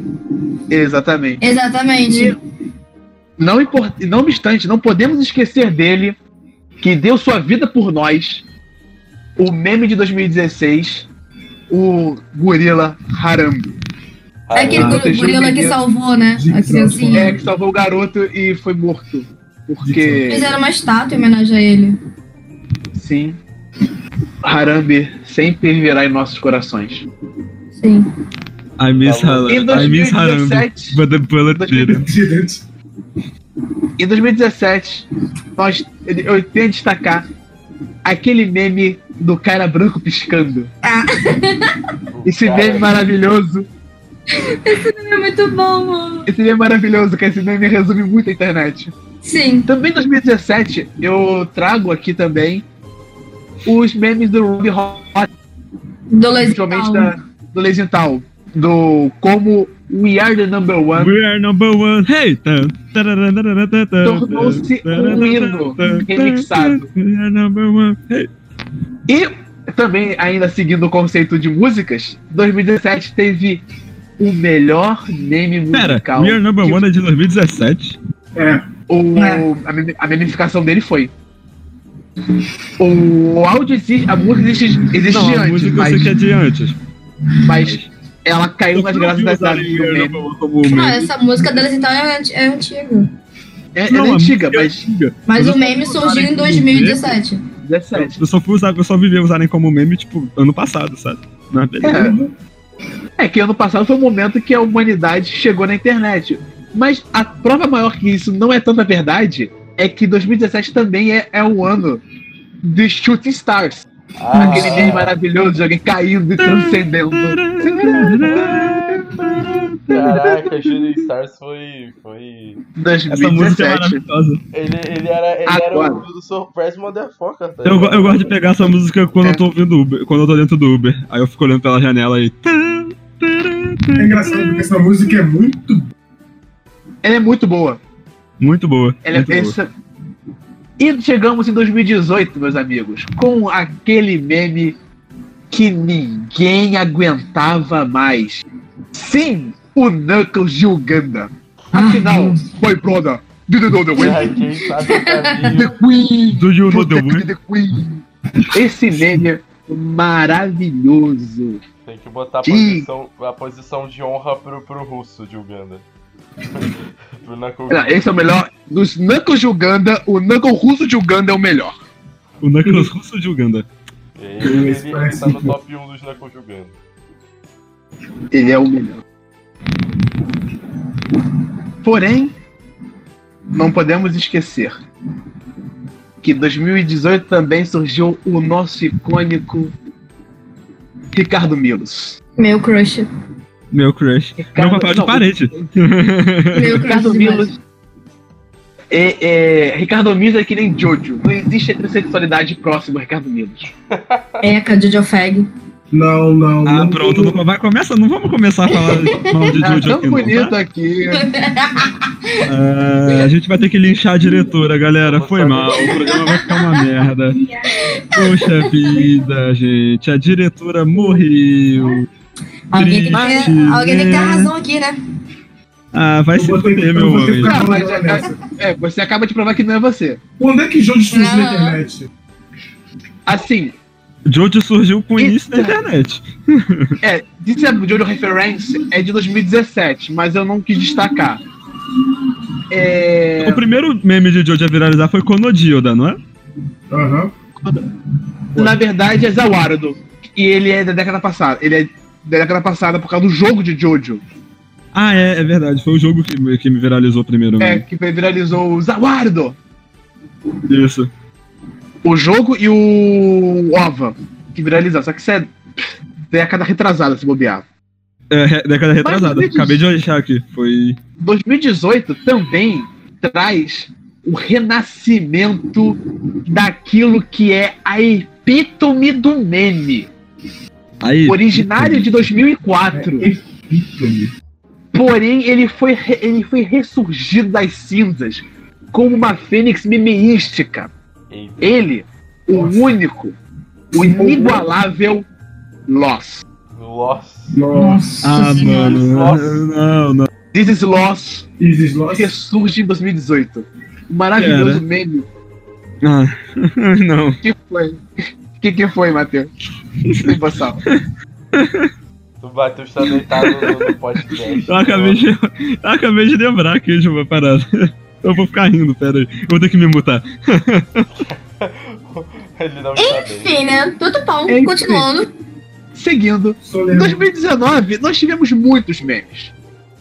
Exatamente. Exatamente. E não, impor- não obstante, não podemos esquecer dele, que deu sua vida por nós, o meme de 2016, o gorila Harambe. É aquele Ah, gorila que salvou, né? A criancinha. É, que salvou o garoto e foi morto. Porque, Fizeram uma estátua em homenagem a ele. sim, Harambe sempre viverá em nossos corações. Sim. I miss. Harambe. Em I miss Harambe. 2017, But the bullet didn't. em 2017, nós, eu tenho a destacar aquele meme do cara branco piscando. Esse cara- meme maravilhoso. É muito bom, mano. Esse meme é maravilhoso, que esse meme resume muito a internet. Sim. Também em 2017, eu trago aqui também os memes do Ruby Hot, Do principalmente Lesital. da, do Lesental. Do como We Are the Number One We are number one. Hey! Tornou-se um hino remixado. We are number one. Hey! E também, ainda seguindo o conceito de músicas, 2017 teve o melhor meme Pera, musical. We Are Number que One é de 2017. É. o, É. a, mem- a memificação dele foi. O áudio existe, a música existe, existe Não, de a antes, música eu mas, sei que é de antes. mas ela caiu nas Eu graças não da vi usarem da- We do Are meme. Number One como Ah, essa música deles então é, é antiga. É, Não, ela é a antiga, música é mas antiga. Mas eu o meme surgiu em como 2017. Meme- 17. Eu só fui usar, eu só vi ver usarem como meme, tipo, ano passado, sabe? Beleza. É. é que ano passado foi o momento que a humanidade chegou na internet. Mas a prova maior que isso não é tanta verdade é que 2017 também é, é o ano de Shooting Stars. Ah, Aquele meme maravilhoso de alguém caindo e transcendendo. Caraca, Shooting Stars foi. foi... Essa música é 2017. maravilhosa. Ele, ele era, ele era o do Surprise Motherfucker, tá Eu, eu gosto de pegar essa música quando É. eu tô ouvindo Uber, quando eu tô dentro do Uber. Aí eu fico olhando pela janela e. É engraçado porque essa música é muito. Ela é muito boa. Muito boa. Ela muito é boa. essa... E chegamos em 2018, meus amigos, com aquele meme que ninguém aguentava mais. Sim, o Knuckles de Uganda. Afinal, boy brother, did you know the way? O The. Queen, Do you know the way? the Queen. Esse meme é maravilhoso. Tem que botar a posição, a posição de honra pro, pro russo de Uganda. pro Knuckle. Não, Esse é o melhor. Dos Knuckles de Uganda, o Knuckle russo de Uganda é o melhor. O Knuckles russo de Uganda. Ele, ele, ele tá no top 1 dos Knuckles de Uganda. Ele é o melhor. Porém, não podemos esquecer que em 2018 também surgiu o nosso icônico Ricardo Milos. Meu crush. Meu crush. Meu papel de não, parede. Meu Ricardo. Milos. É, é, Ricardo Milos é que nem Jojo. Não existe heterossexualidade próxima a Ricardo Milos. Eca, Jojo Fag. Não, não. Ah, não, pronto. Não, vai começar, não vamos começar a falar mal de Tá Jojo tão aqui, não, bonito tá? aqui. Ah, a gente vai ter que linchar a diretora, galera. Foi mal. O programa vai ficar uma merda. Poxa vida, gente. A diretora morreu. Alguém tem, que Triste, ter, alguém tem que ter razão aqui, né? Ah, vai Eu se fuder, eu meu Não, falando é-. É, você acaba de provar que não é você. Quando é que Jojo surgiu na Não. internet? Assim, Jojo surgiu com o início da Eita. internet. É, disse a Jojo Reference é de 2017, mas eu não quis destacar. É, O primeiro meme de Jojo a viralizar foi Konodioda, não é? Aham. na verdade, é Zawarudo. E ele é da década passada. Ele é da década passada por causa do jogo de Jojo. Ah, é, é verdade. Foi o jogo que, me- que me viralizou primeiro. É, mano. que viralizou o Zawarudo. Isso. O jogo e o OVA. Que viralizou. Só que isso é década retrasada, se bobear. É, década retrasada. Acabei de achar aqui. Foi. 2018 também traz o renascimento daquilo que é a epítome do meme. Aí. Originário de 2004. É epítome. Porém, ele foi, ele foi ressurgido das cinzas como uma fênix memeística. Ele, o Nossa. único, o inigualável Lost. Lost. Nossa. Ah, mano. Nossa. Não, não. This is Lost Isis Lost. ressurge em 2018. O maravilhoso Cara. meme. Ah, não. O que foi? O que, que foi, Matheus? Sem emoção. Tu bateu está deitado no, no podcast. Eu acabei, de, eu acabei de lembrar aqui de uma parada. Eu vou ficar rindo, pera aí. Eu vou ter que me mutar. Enfim, né? Tudo bom. Enfim. Continuando. Seguindo, Em Soleno. 2019, nós tivemos muitos memes.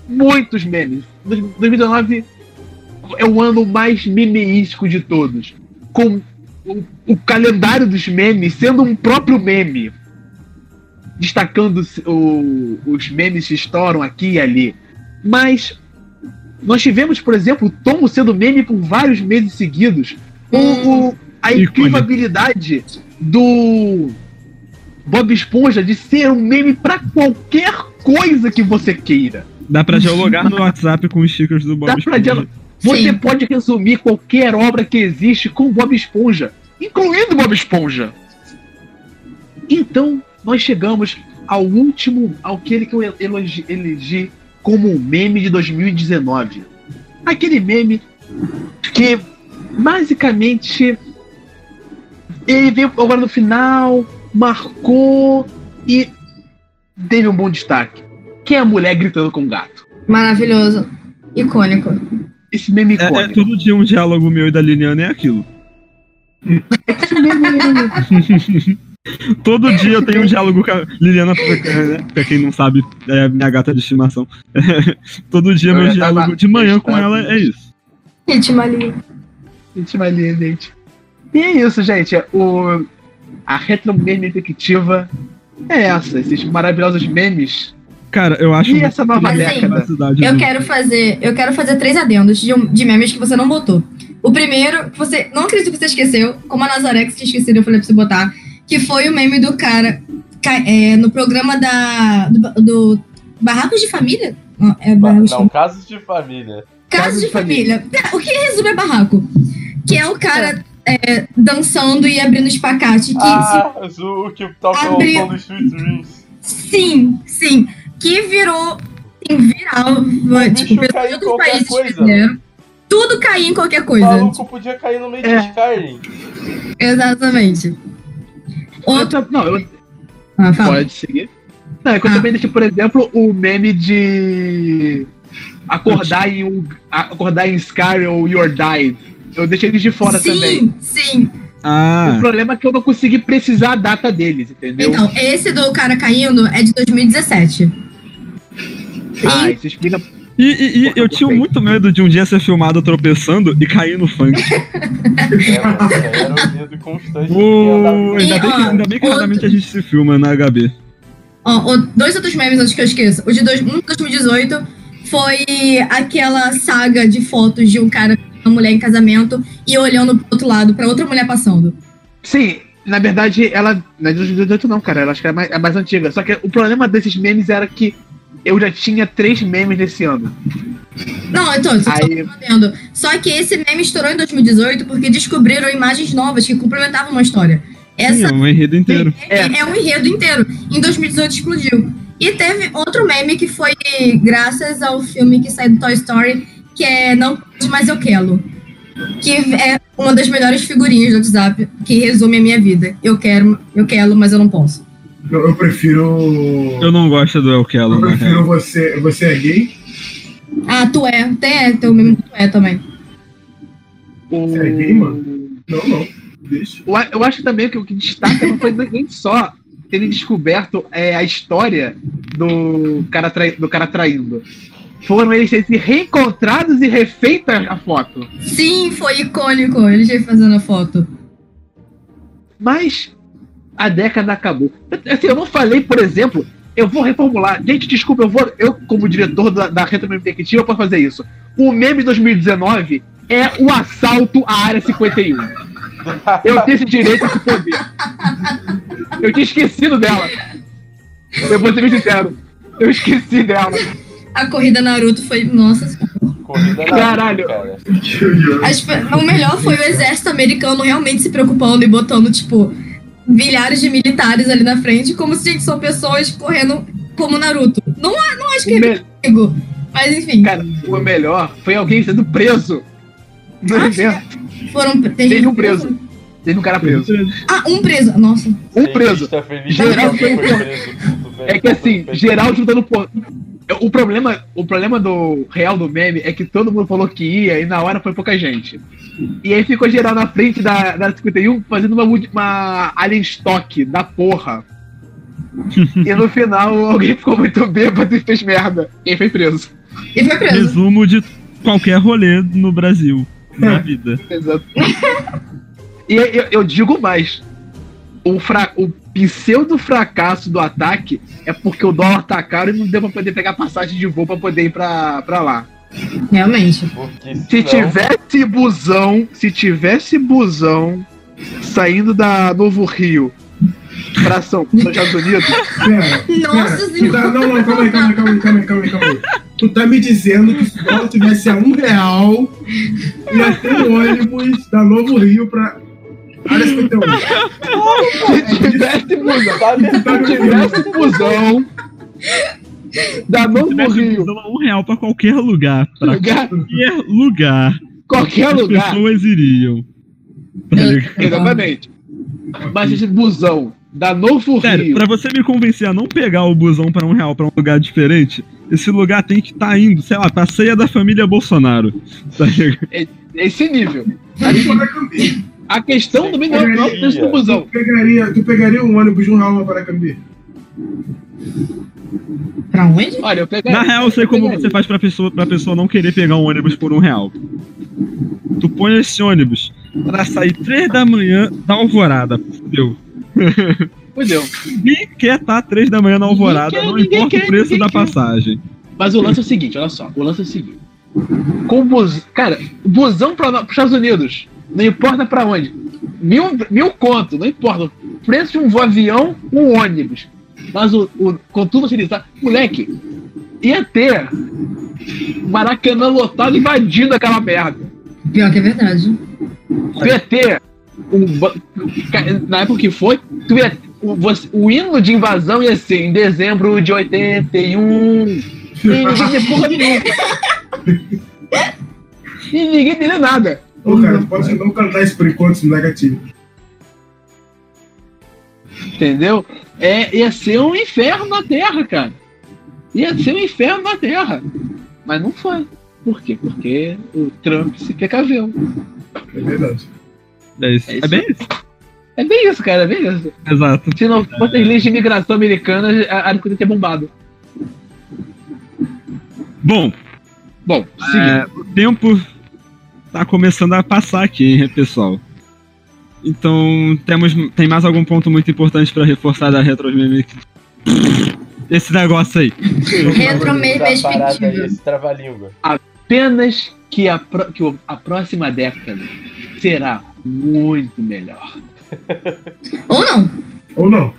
Muitos memes. 2019 é o ano mais memeístico de todos. Com o, o calendário dos memes sendo um próprio meme. Destacando o- os memes que estouram aqui e ali. Mas nós tivemos, por exemplo, o Tom sendo meme por vários meses seguidos. O- o- a incrível habilidade do Bob Esponja de ser um meme pra qualquer coisa que você queira. Dá pra dialogar no WhatsApp com os stickers do Bob Dá pra Esponja. dialogar. Você Sim. pode resumir qualquer obra que existe com Bob Esponja, incluindo Bob Esponja. Então, nós chegamos ao último, ao aquele que eu elegi, elegi como um meme de 2019. Aquele meme que basicamente ele veio agora no final, marcou e teve um bom destaque. Que é a mulher gritando com o gato. Maravilhoso. Icônico. Esse meme É, é icônico. todo dia um diálogo meu e da Liliana é aquilo. Esse meme- Todo dia eu tenho um diálogo com a Liliana, né? pra quem não sabe, é a minha gata de estimação. Todo dia Eu meu tava- diálogo de manhã com estava- ela é isso. Ritmo ali. Gente, malia, gente. E é isso, gente. O, a retro meme efetiva é essa. Esses maravilhosos memes. Cara, eu acho E essa nova assim, década. capacidade Eu do- quero fazer, eu quero fazer três adendos de, um- de memes que você não botou. O primeiro, que você não acredito que você esqueceu, como a você tinha esquecido, eu falei pra você botar, que foi o meme do cara ca- é, no programa da do, do Barracos de Família. Não, é Ba- Barracos de Não, casos de família. Casos de família. É, O que resume é barraco. Que é o cara é, dançando e abrindo espacate. Que Ah, o que toca o som do Street Dreams. sim, sim. Que virou assim, viral. bicho tipo, de em outros qualquer países coisa. fizeram. Tudo caía em qualquer O coisa. maluco podia cair no meio É. de Skyrim. Exatamente. Outro. Eu, não, eu, Ah, pode seguir. Não, é que eu Ah. também deixei, por exemplo, o meme de acordar em um. acordar em Skyrim ou Your Died. Eu deixei eles de fora sim, também. sim. Ah, O problema é que eu não consegui precisar a data deles, entendeu? Então, esse do cara caindo é de 2017. ah, E isso explica. E, e- e eu tinha muito medo de um dia ser filmado tropeçando e cair no funk. É, era o medo constante. andar- ainda, bem que, ó, ainda bem que raramente a gente se filma na HB. Ó, dois outros memes antes que eu esqueça. O de dois, um de 2018 foi aquela saga de fotos de um cara com uma mulher em casamento e olhando pro outro lado, pra outra mulher passando. Sim, na verdade, ela. Não é de 2018, não, cara. Ela acho que é mais, é mais antiga. Só que o problema desses memes era que eu já tinha três memes desse ano. Não, então, só Aí- tô entendendo. Só que esse meme estourou em 2018 porque descobriram imagens novas que complementavam uma história. Sim, Essa é um enredo inteiro. é. é um enredo inteiro. Em 2018 explodiu. E teve outro meme que foi graças ao filme que saiu do Toy Story, que é Não Pode Mais Eu Quero. Que é uma das melhores figurinhas do WhatsApp que resume a minha vida. Eu quero, eu quero, mas eu não posso. Eu, eu prefiro. Eu não gosto do El Eu Kello, prefiro você. Você é gay? Ah, tu é. Tem, é, tem o meme do tu é também. O... Você é gay, mano? Não, não. Deixa. Eu, acho também que o que destaca não foi nem só terem descoberto é, a história do cara, trai- do cara traindo. Foram eles terem se reencontrados e refeita a foto. Sim, foi icônico. Ele já fazendo a foto. Mas a década acabou. Eu- Assim, eu não falei, por exemplo, eu vou reformular. Gente, desculpa, eu vou. Eu, como diretor da, da eu posso fazer isso. O meme 2019 é o assalto à área 51. Eu tenho esse direito, esse poder. Eu tinha esquecido dela. Eu vou ser bem sincero. Eu esqueci dela. A corrida Naruto foi. Nossa senhora. Corrida Caralho. cara. As pe- o melhor foi o exército americano realmente se preocupando e botando, tipo, milhares de militares ali na frente, como se gente, são pessoas correndo como Naruto. Não, não acho que O é perigo. Mas enfim, Cara, o melhor foi alguém sendo preso. No Ah, evento. foram. Tem Teve gente um preso. Teve um cara preso. Ah, um preso. Nossa. Um preso. Feliz Geral que foi alguém um- preso. É que assim, tudo bem. geral juntando por. O problema, o problema do real do meme é que todo mundo falou que ia e na hora foi pouca gente. E aí ficou geral na frente da, da 51 fazendo uma, uma alien stock da porra. e no final alguém ficou muito bêbado e fez merda. E aí foi preso. E foi preso. Resumo de qualquer rolê no Brasil, na vida. Exato. e eu, eu digo mais. O, fra, o pseudo fracasso do ataque é porque o dólar tá caro e não deu pra poder pegar passagem de voo pra poder ir pra, pra lá. Realmente. Se tivesse busão, se tivesse busão saindo da Novo Rio pra São Paulo, Estados Unidos, Pera, Nossa senhora. não, não, calma aí, calma aí, calma aí, calma aí, calma aí, calma aí. Tu tá me dizendo que se o dólar tivesse a um real, ia ter um ônibus da Novo Rio pra. Área 51. Se tivesse busão, Tá se tivesse busão da Novo Tivesse Rio, busão a um real pra qualquer lugar. Pra lugar, qualquer lugar. qualquer As lugar, pessoas iriam. Tá exatamente. Mas esse busão da Novo Sério, Rio, pra você me convencer a não pegar o busão pra um real pra um lugar diferente, esse lugar tem que estar indo, sei lá, pra ceia da família Bolsonaro. Tá ligado? é esse nível. Aí. A questão também não é o preço do busão. Tu pegaria, tu pegaria um ônibus de um real pra Paracambi? Pra onde? Olha, eu pegaria. Na real, eu sei como você faz pra pessoa, pra pessoa não querer pegar um ônibus por um real. Tu põe esse ônibus pra sair três da manhã da alvorada. Fudeu. Fudeu. Ninguém quer estar três da manhã na alvorada, quer, não importa quer, o preço da quer. passagem. Mas o lance é o seguinte, olha só. O lance é o seguinte. Com o bus... Cara, o busão para os Estados Unidos, não importa pra onde. Mil, mil conto, não importa. Preço de um avião, um ônibus. Mas o, o, com tudo utilizar. Moleque, ia ter Maracanã lotado invadindo aquela merda. Pior que é verdade. Tu ia ter. Um, na época que foi, tu ia, o, você- o hino de invasão ia ser em dezembro de 81. E ninguém porra nenhuma. E ninguém entendeu nada. Ô, cara, tu pode não cantar isso por enquanto, é negativo. Entendeu? É, ia ser um inferno na Terra, cara. Ia ser um inferno na Terra. Mas não foi. Por quê? Porque o Trump se precaveu. É verdade. É, isso. É é isso. bem isso. É bem isso, cara. É bem isso. Exato. Se não fosse as leis de imigração americana, a área poderia ter bombado. Bom, Bom, seguinte. é, o tempo tá começando a passar aqui, hein, pessoal. Então, temos, tem mais algum ponto muito importante pra reforçar da Retromimic? Esse negócio aí. Retro meio Essa parada aí, perspectiva. esse trava-língua. apenas que a, pro- que a próxima década será muito melhor. Ou não. Ou não.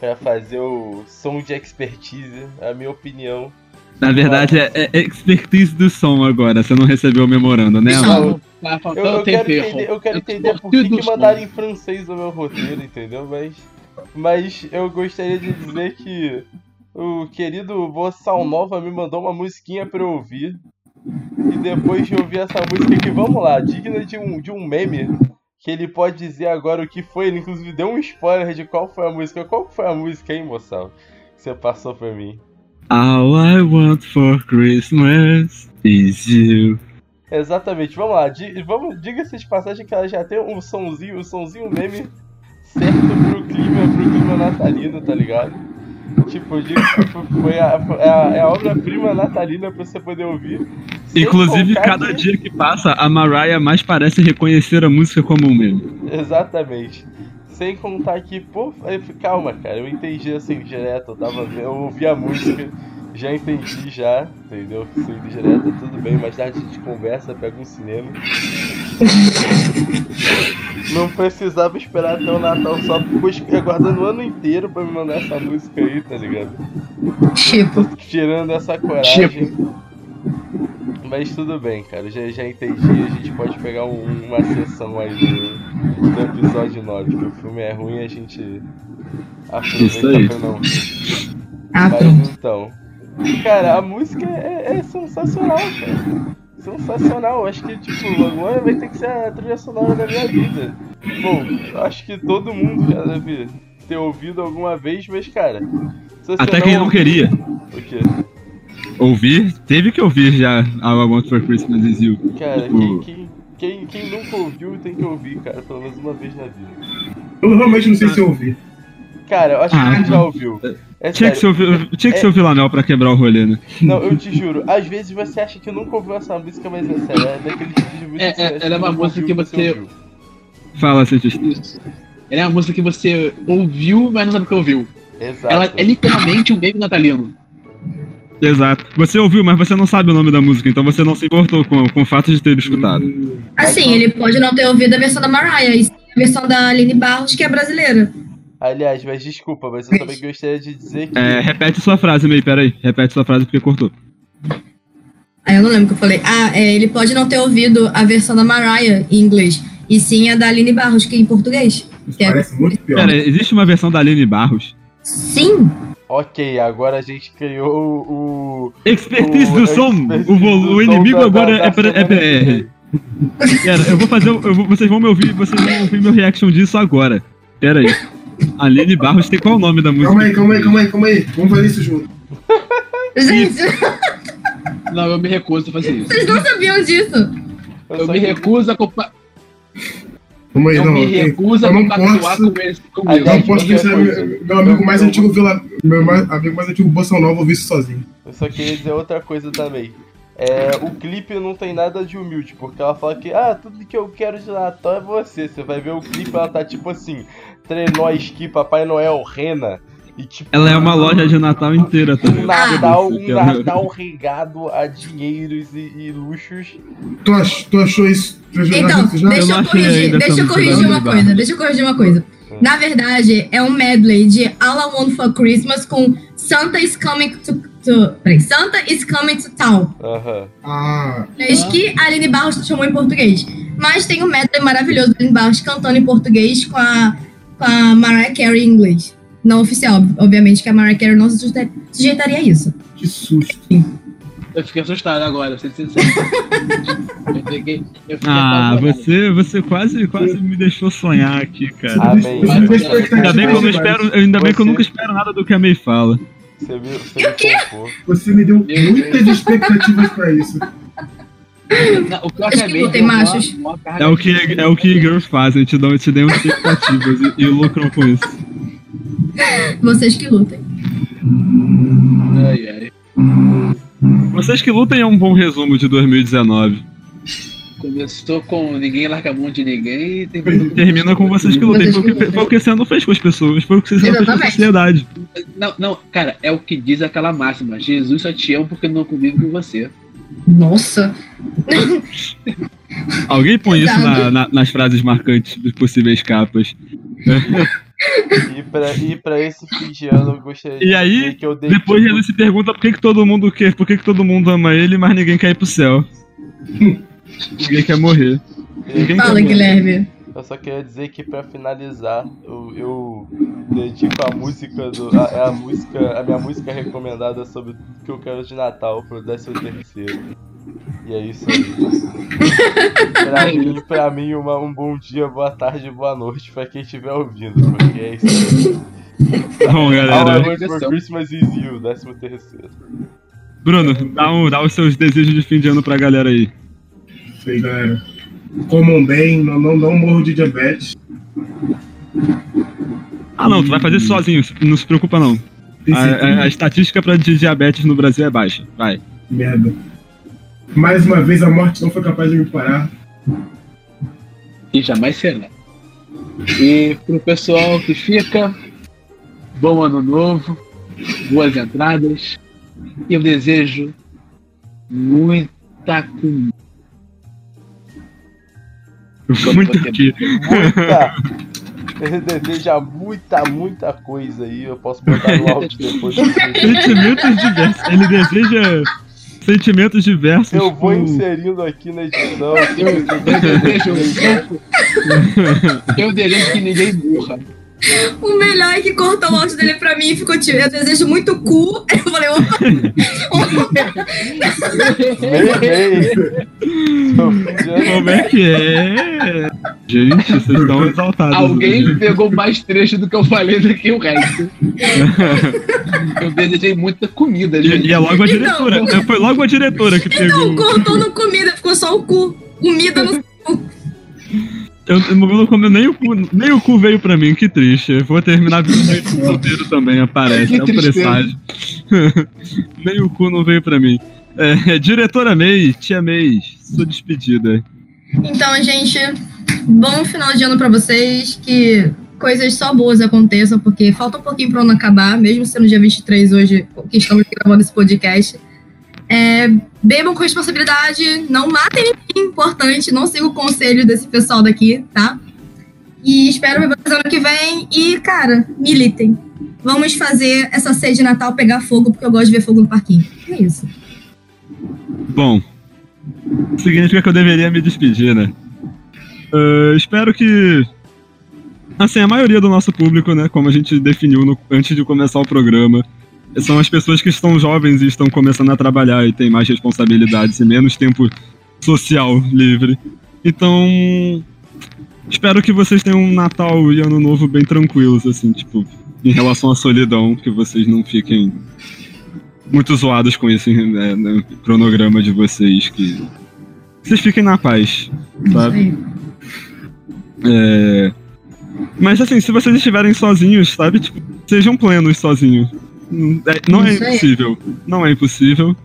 Pra fazer o som de expertise, a minha opinião. Na verdade, é, é expertise do som agora. Você não recebeu o memorando, né? Não. Tá Eu, faltando eu quero entender, eu quero entender por que, que mandaram em francês o meu roteiro, entendeu? Mas, mas eu gostaria de dizer que o querido Bossal Nova me mandou uma musiquinha pra eu ouvir. E depois de ouvir essa música aqui, vamos lá, digna de um, de um meme, que ele pode dizer agora o que foi. Ele inclusive deu um spoiler de qual foi a música. Qual foi a música, hein, moçal? Que você passou pra mim. All I want for Christmas is you. Exatamente, vamos lá. Vamos, diga-se de passagem que ela já tem um sonzinho, um sonzinho meme certo pro clima, pro clima natalino, tá ligado? Tipo, digo foi- a, a, é a obra-prima natalina pra você poder ouvir. Inclusive, cada que- dia que passa, a Mariah mais parece reconhecer a música como um meme. Exatamente. Sem contar que, pô, calma, cara, eu entendi assim direto, eu tava vendo, eu ouvi a música, já entendi já, entendeu? Fui direto, tudo bem, mais tarde a gente conversa, pega um cinema. Não precisava esperar até o Natal, só ficou aguardando o ano inteiro pra me mandar essa música aí, tá ligado? Tipo, tirando essa coragem. Mas tudo bem, cara, já, já entendi. A gente pode pegar um- uma sessão aí do, do episódio 9, que o filme é ruim a gente aproveita pra não ah, Mas então. Cara, a música é, é sensacional, cara. Sensacional. Acho que, tipo, agora vai ter que ser a trilha sonora da minha vida. Bom, acho que todo mundo já deve ter ouvido alguma vez, mas, cara. Até quem não queria O quê? ouvir, teve que ouvir já I want for Christmas is you. Cara, Tipo, quem, quem, quem, quem nunca ouviu tem que ouvir, cara, pelo menos uma vez na vida. Eu realmente não sei se eu ouvi. Cara, eu acho Ah, que tu já ouviu. É Tinha que, ouvir, tinha que É- ser ouvir Lanel pra quebrar o rolê, né? Não, eu te juro, às vezes você acha que nunca ouviu essa música, mas é sério, é daquele tipo de música É, que você é, ela é uma música que você- ouviu. Fala. Isso. Ela é uma música que você ouviu, mas não sabe o que ouviu. Exato. Ela é literalmente um meme natalino. Exato. Você ouviu, mas você não sabe o nome da música, então você não se importou com, com o fato de ter escutado. Assim, ele pode não ter ouvido a versão da Mariah, e sim a versão da Aline Barros, que é brasileira. Aliás, mas desculpa, mas eu também gostaria de dizer que. É, repete sua frase, May, peraí. Repete sua frase porque cortou. Aí eu não lembro o que eu falei. Ah, é, ele pode não ter ouvido a versão da Mariah em inglês. E sim a da Aline Barros, que é em português. Isso Que é- parece muito pior. Pera, existe uma versão da Aline Barros? Sim! Ok, agora a gente criou o. Expertise o do som! expertise O, o som inimigo da- agora da- é, da pra- é BR. Pera, eu vou fazer. eu vou- vocês vão me ouvir. Vocês vão ouvir meu reaction disso agora. Pera aí. Aline Barros tem qual o nome da música? Calma aí, calma aí, calma aí, calma aí. Vamos fazer isso junto. Gente, Não, eu me recuso a fazer isso. vocês não sabiam disso. Eu Eu me que- recuso a compa... Aí, Eu não. me eu- recuso a eu não posso. com comigo. não posso deixar coisa. meu, meu amigo mais antigo Vila. Meu mais- amigo mais antigo Bossa Nova ouvir isso sozinho. Eu só queria dizer outra coisa também. É, o clipe não tem nada de humilde, porque ela fala que, ah, tudo que eu quero de Natal é você. Você vai ver o clipe, ela tá tipo assim, trenó, esqui, Papai Noel, rena. E tipo, Ela é uma loja de Natal inteira um também. Natal, um Cara. Natal regado a dinheiros e, e luxos. Tu, ach, tu achou isso? Então, já? deixa Eu eu corrigir, deixa eu música corrigir uma coisa, deixa eu corrigir uma coisa. Na verdade, é um medley de All I Want for Christmas com Santa is Coming to. to peraí, Santa is Coming to Town. Aham. Ah, Inglês que a Aline Barros chamou em português. Mas tem um medley maravilhoso da Aline Barros cantando em português com a, com a Mariah Carey em inglês. Não oficial, obviamente, que a Mariah Carey não se sujeita- sujeitaria a isso. que susto. Eu fiquei assustado agora, sendo sincero. eu fiquei, eu fiquei Ah, você, você quase, quase me deixou sonhar aqui, cara. Amém. Ainda bem que eu não demais. espero, ainda bem que eu nunca espero nada do que a May fala. Você viu? Você me poupou. Você me deu muitas expectativas pra isso. Não, o que dar uma- machos. É o que, é o que girls fazem, te dão, te dão expectativas e, e lucram com isso. Vocês que lutem. Ai, ai. Vocês que lutem é um bom resumo de 2019. Começou com ninguém larga a mão de ninguém e terminou com... Termina com vocês que lutem. Foi o que, foi o que você não fez com as pessoas, foi o que você não fez com a sociedade. Não, não, cara, é o que diz aquela máxima. Jesus só te ama porque não convive com você. Nossa. Alguém põe isso na- Exato. na- nas frases marcantes dos possíveis capas. E pra, e pra esse fim de ano eu gostaria E aí, que eu dei Depois tipo, Jesus se pergunta por que, que todo mundo quer, por que, que todo mundo ama ele, mas ninguém quer ir pro céu. ninguém quer morrer. Ninguém Fala, quer morrer. Guilherme. Eu só queria dizer que pra finalizar, eu, eu dedico a música do. A, é a música. A minha música recomendada sobre tudo que eu quero de Natal pro 13 terceiro. E é isso aí. pra mim, pra mim uma, um bom dia, boa tarde, boa noite pra quem estiver ouvindo, porque é isso aí. Bom, All I galera. for Christmas is you, 13 terceiro. Bruno, dá, um, dá os seus desejos de fim de ano pra galera aí. Isso aí, galera. Comam bem, não, não, não morro de diabetes. Ah, não, tu vai fazer sozinho, não se preocupa não. A, a- a estatística pra de diabetes no Brasil é baixa. Vai. Merda. Mais uma vez a morte não foi capaz de me parar. E jamais será. E pro pessoal que fica, bom ano novo, boas entradas. E eu desejo muita comida. Muito aqui. Muita! Ele deseja muita, muita coisa aí. Eu posso botar no áudio depois. Sentimentos diversos. Ele deseja sentimentos diversos. Eu vou com- inserindo aqui na edição. Eu, eu desejo. eu desejo que ninguém morra. O melhor é que cortou o áudio dele pra mim e ficou tipo, eu desejo muito cu. Eu falei, opa. Como é que é? Gente, vocês estão exaltados. Alguém hoje. pegou mais trecho do que eu falei do que o resto. Eu desejei muita comida, E, gente. e é logo a diretora. Foi logo a diretora que pegou. Então, cortou no comida, ficou só o cu. Comida no Eu, eu não comeu nem o cu, nem o cu veio pra mim, que triste. Eu vou terminar virando solteiro também, aparece. Que é um presságio. nem o cu não veio pra mim. É, diretora May, tia May, sua despedida. Então, gente, bom final de ano pra vocês. Que coisas só boas aconteçam, porque falta um pouquinho pro ano acabar, mesmo sendo dia 23 hoje, que estamos gravando esse podcast. É, bebam com responsabilidade, não matem ninguém, importante, não siga o conselho desse pessoal daqui, tá? E espero ver vocês ano que vem. E, cara, militem. Vamos fazer essa ceia de Natal pegar fogo, porque eu gosto de ver fogo no parquinho. É isso. Bom, significa que eu deveria me despedir, né? Uh, espero que. Assim, a maioria do nosso público, né? Como a gente definiu no, antes de começar o programa, são as pessoas que estão jovens e estão começando a trabalhar e têm mais responsabilidades e menos tempo social livre. Então, espero que vocês tenham um Natal e Ano Novo bem tranquilos, assim, tipo, em relação à solidão, que vocês não fiquem muito zoados com esse né, né, cronograma de vocês, que vocês fiquem na paz, sabe? É... Mas assim, se vocês estiverem sozinhos, sabe, tipo, sejam plenos sozinhos. Não é impossível. Não é impossível.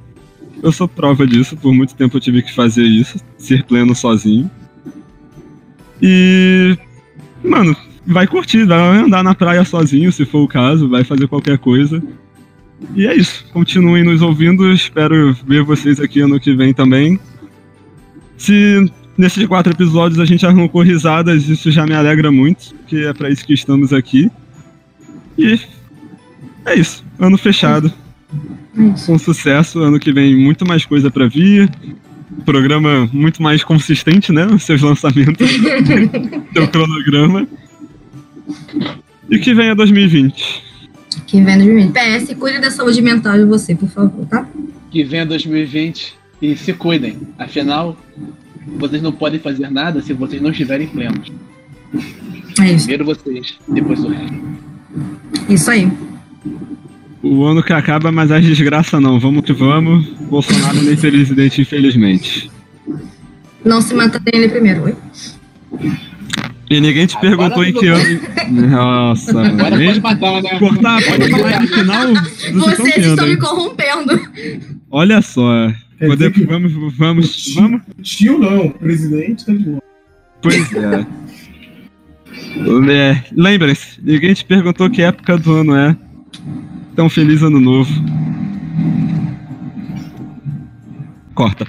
Eu sou prova disso. Por muito tempo eu tive que fazer isso. Ser pleno sozinho. E. Mano, vai curtir, vai andar na praia sozinho, se for o caso, vai fazer qualquer coisa. E é isso. Continuem nos ouvindo. Espero ver vocês aqui ano que vem também. Se nesses quatro episódios a gente arrancou risadas, isso já me alegra muito, porque é para isso que estamos aqui. E é isso. Ano fechado. Com sucesso. Ano que vem muito mais coisa para vir. Programa muito mais consistente, né? Os seus lançamentos. seu cronograma. E que venha 2020. Que venha 2020. PS, cuide da saúde mental de você, por favor, tá? Que venha 2020 e se cuidem. Afinal, vocês não podem fazer nada se vocês não estiverem plenos. É isso. Primeiro vocês, depois o resto. Isso aí. O ano que acaba, mas a desgraça não. Vamos que vamos. Bolsonaro nem presidente, infelizmente. Não se mata dele primeiro, oi? E ninguém te Agora perguntou em que ano. Nossa, Agora mano. pode matar, né? Cortar, pode falar no final. Vocês estão, estão me corrompendo. Olha só. Poder, vamos, vamos, vamos. Tio não, presidente tá de boa. Pois é. é Lembrem-se, ninguém te perguntou que época do ano é. Então, feliz ano novo. Corta.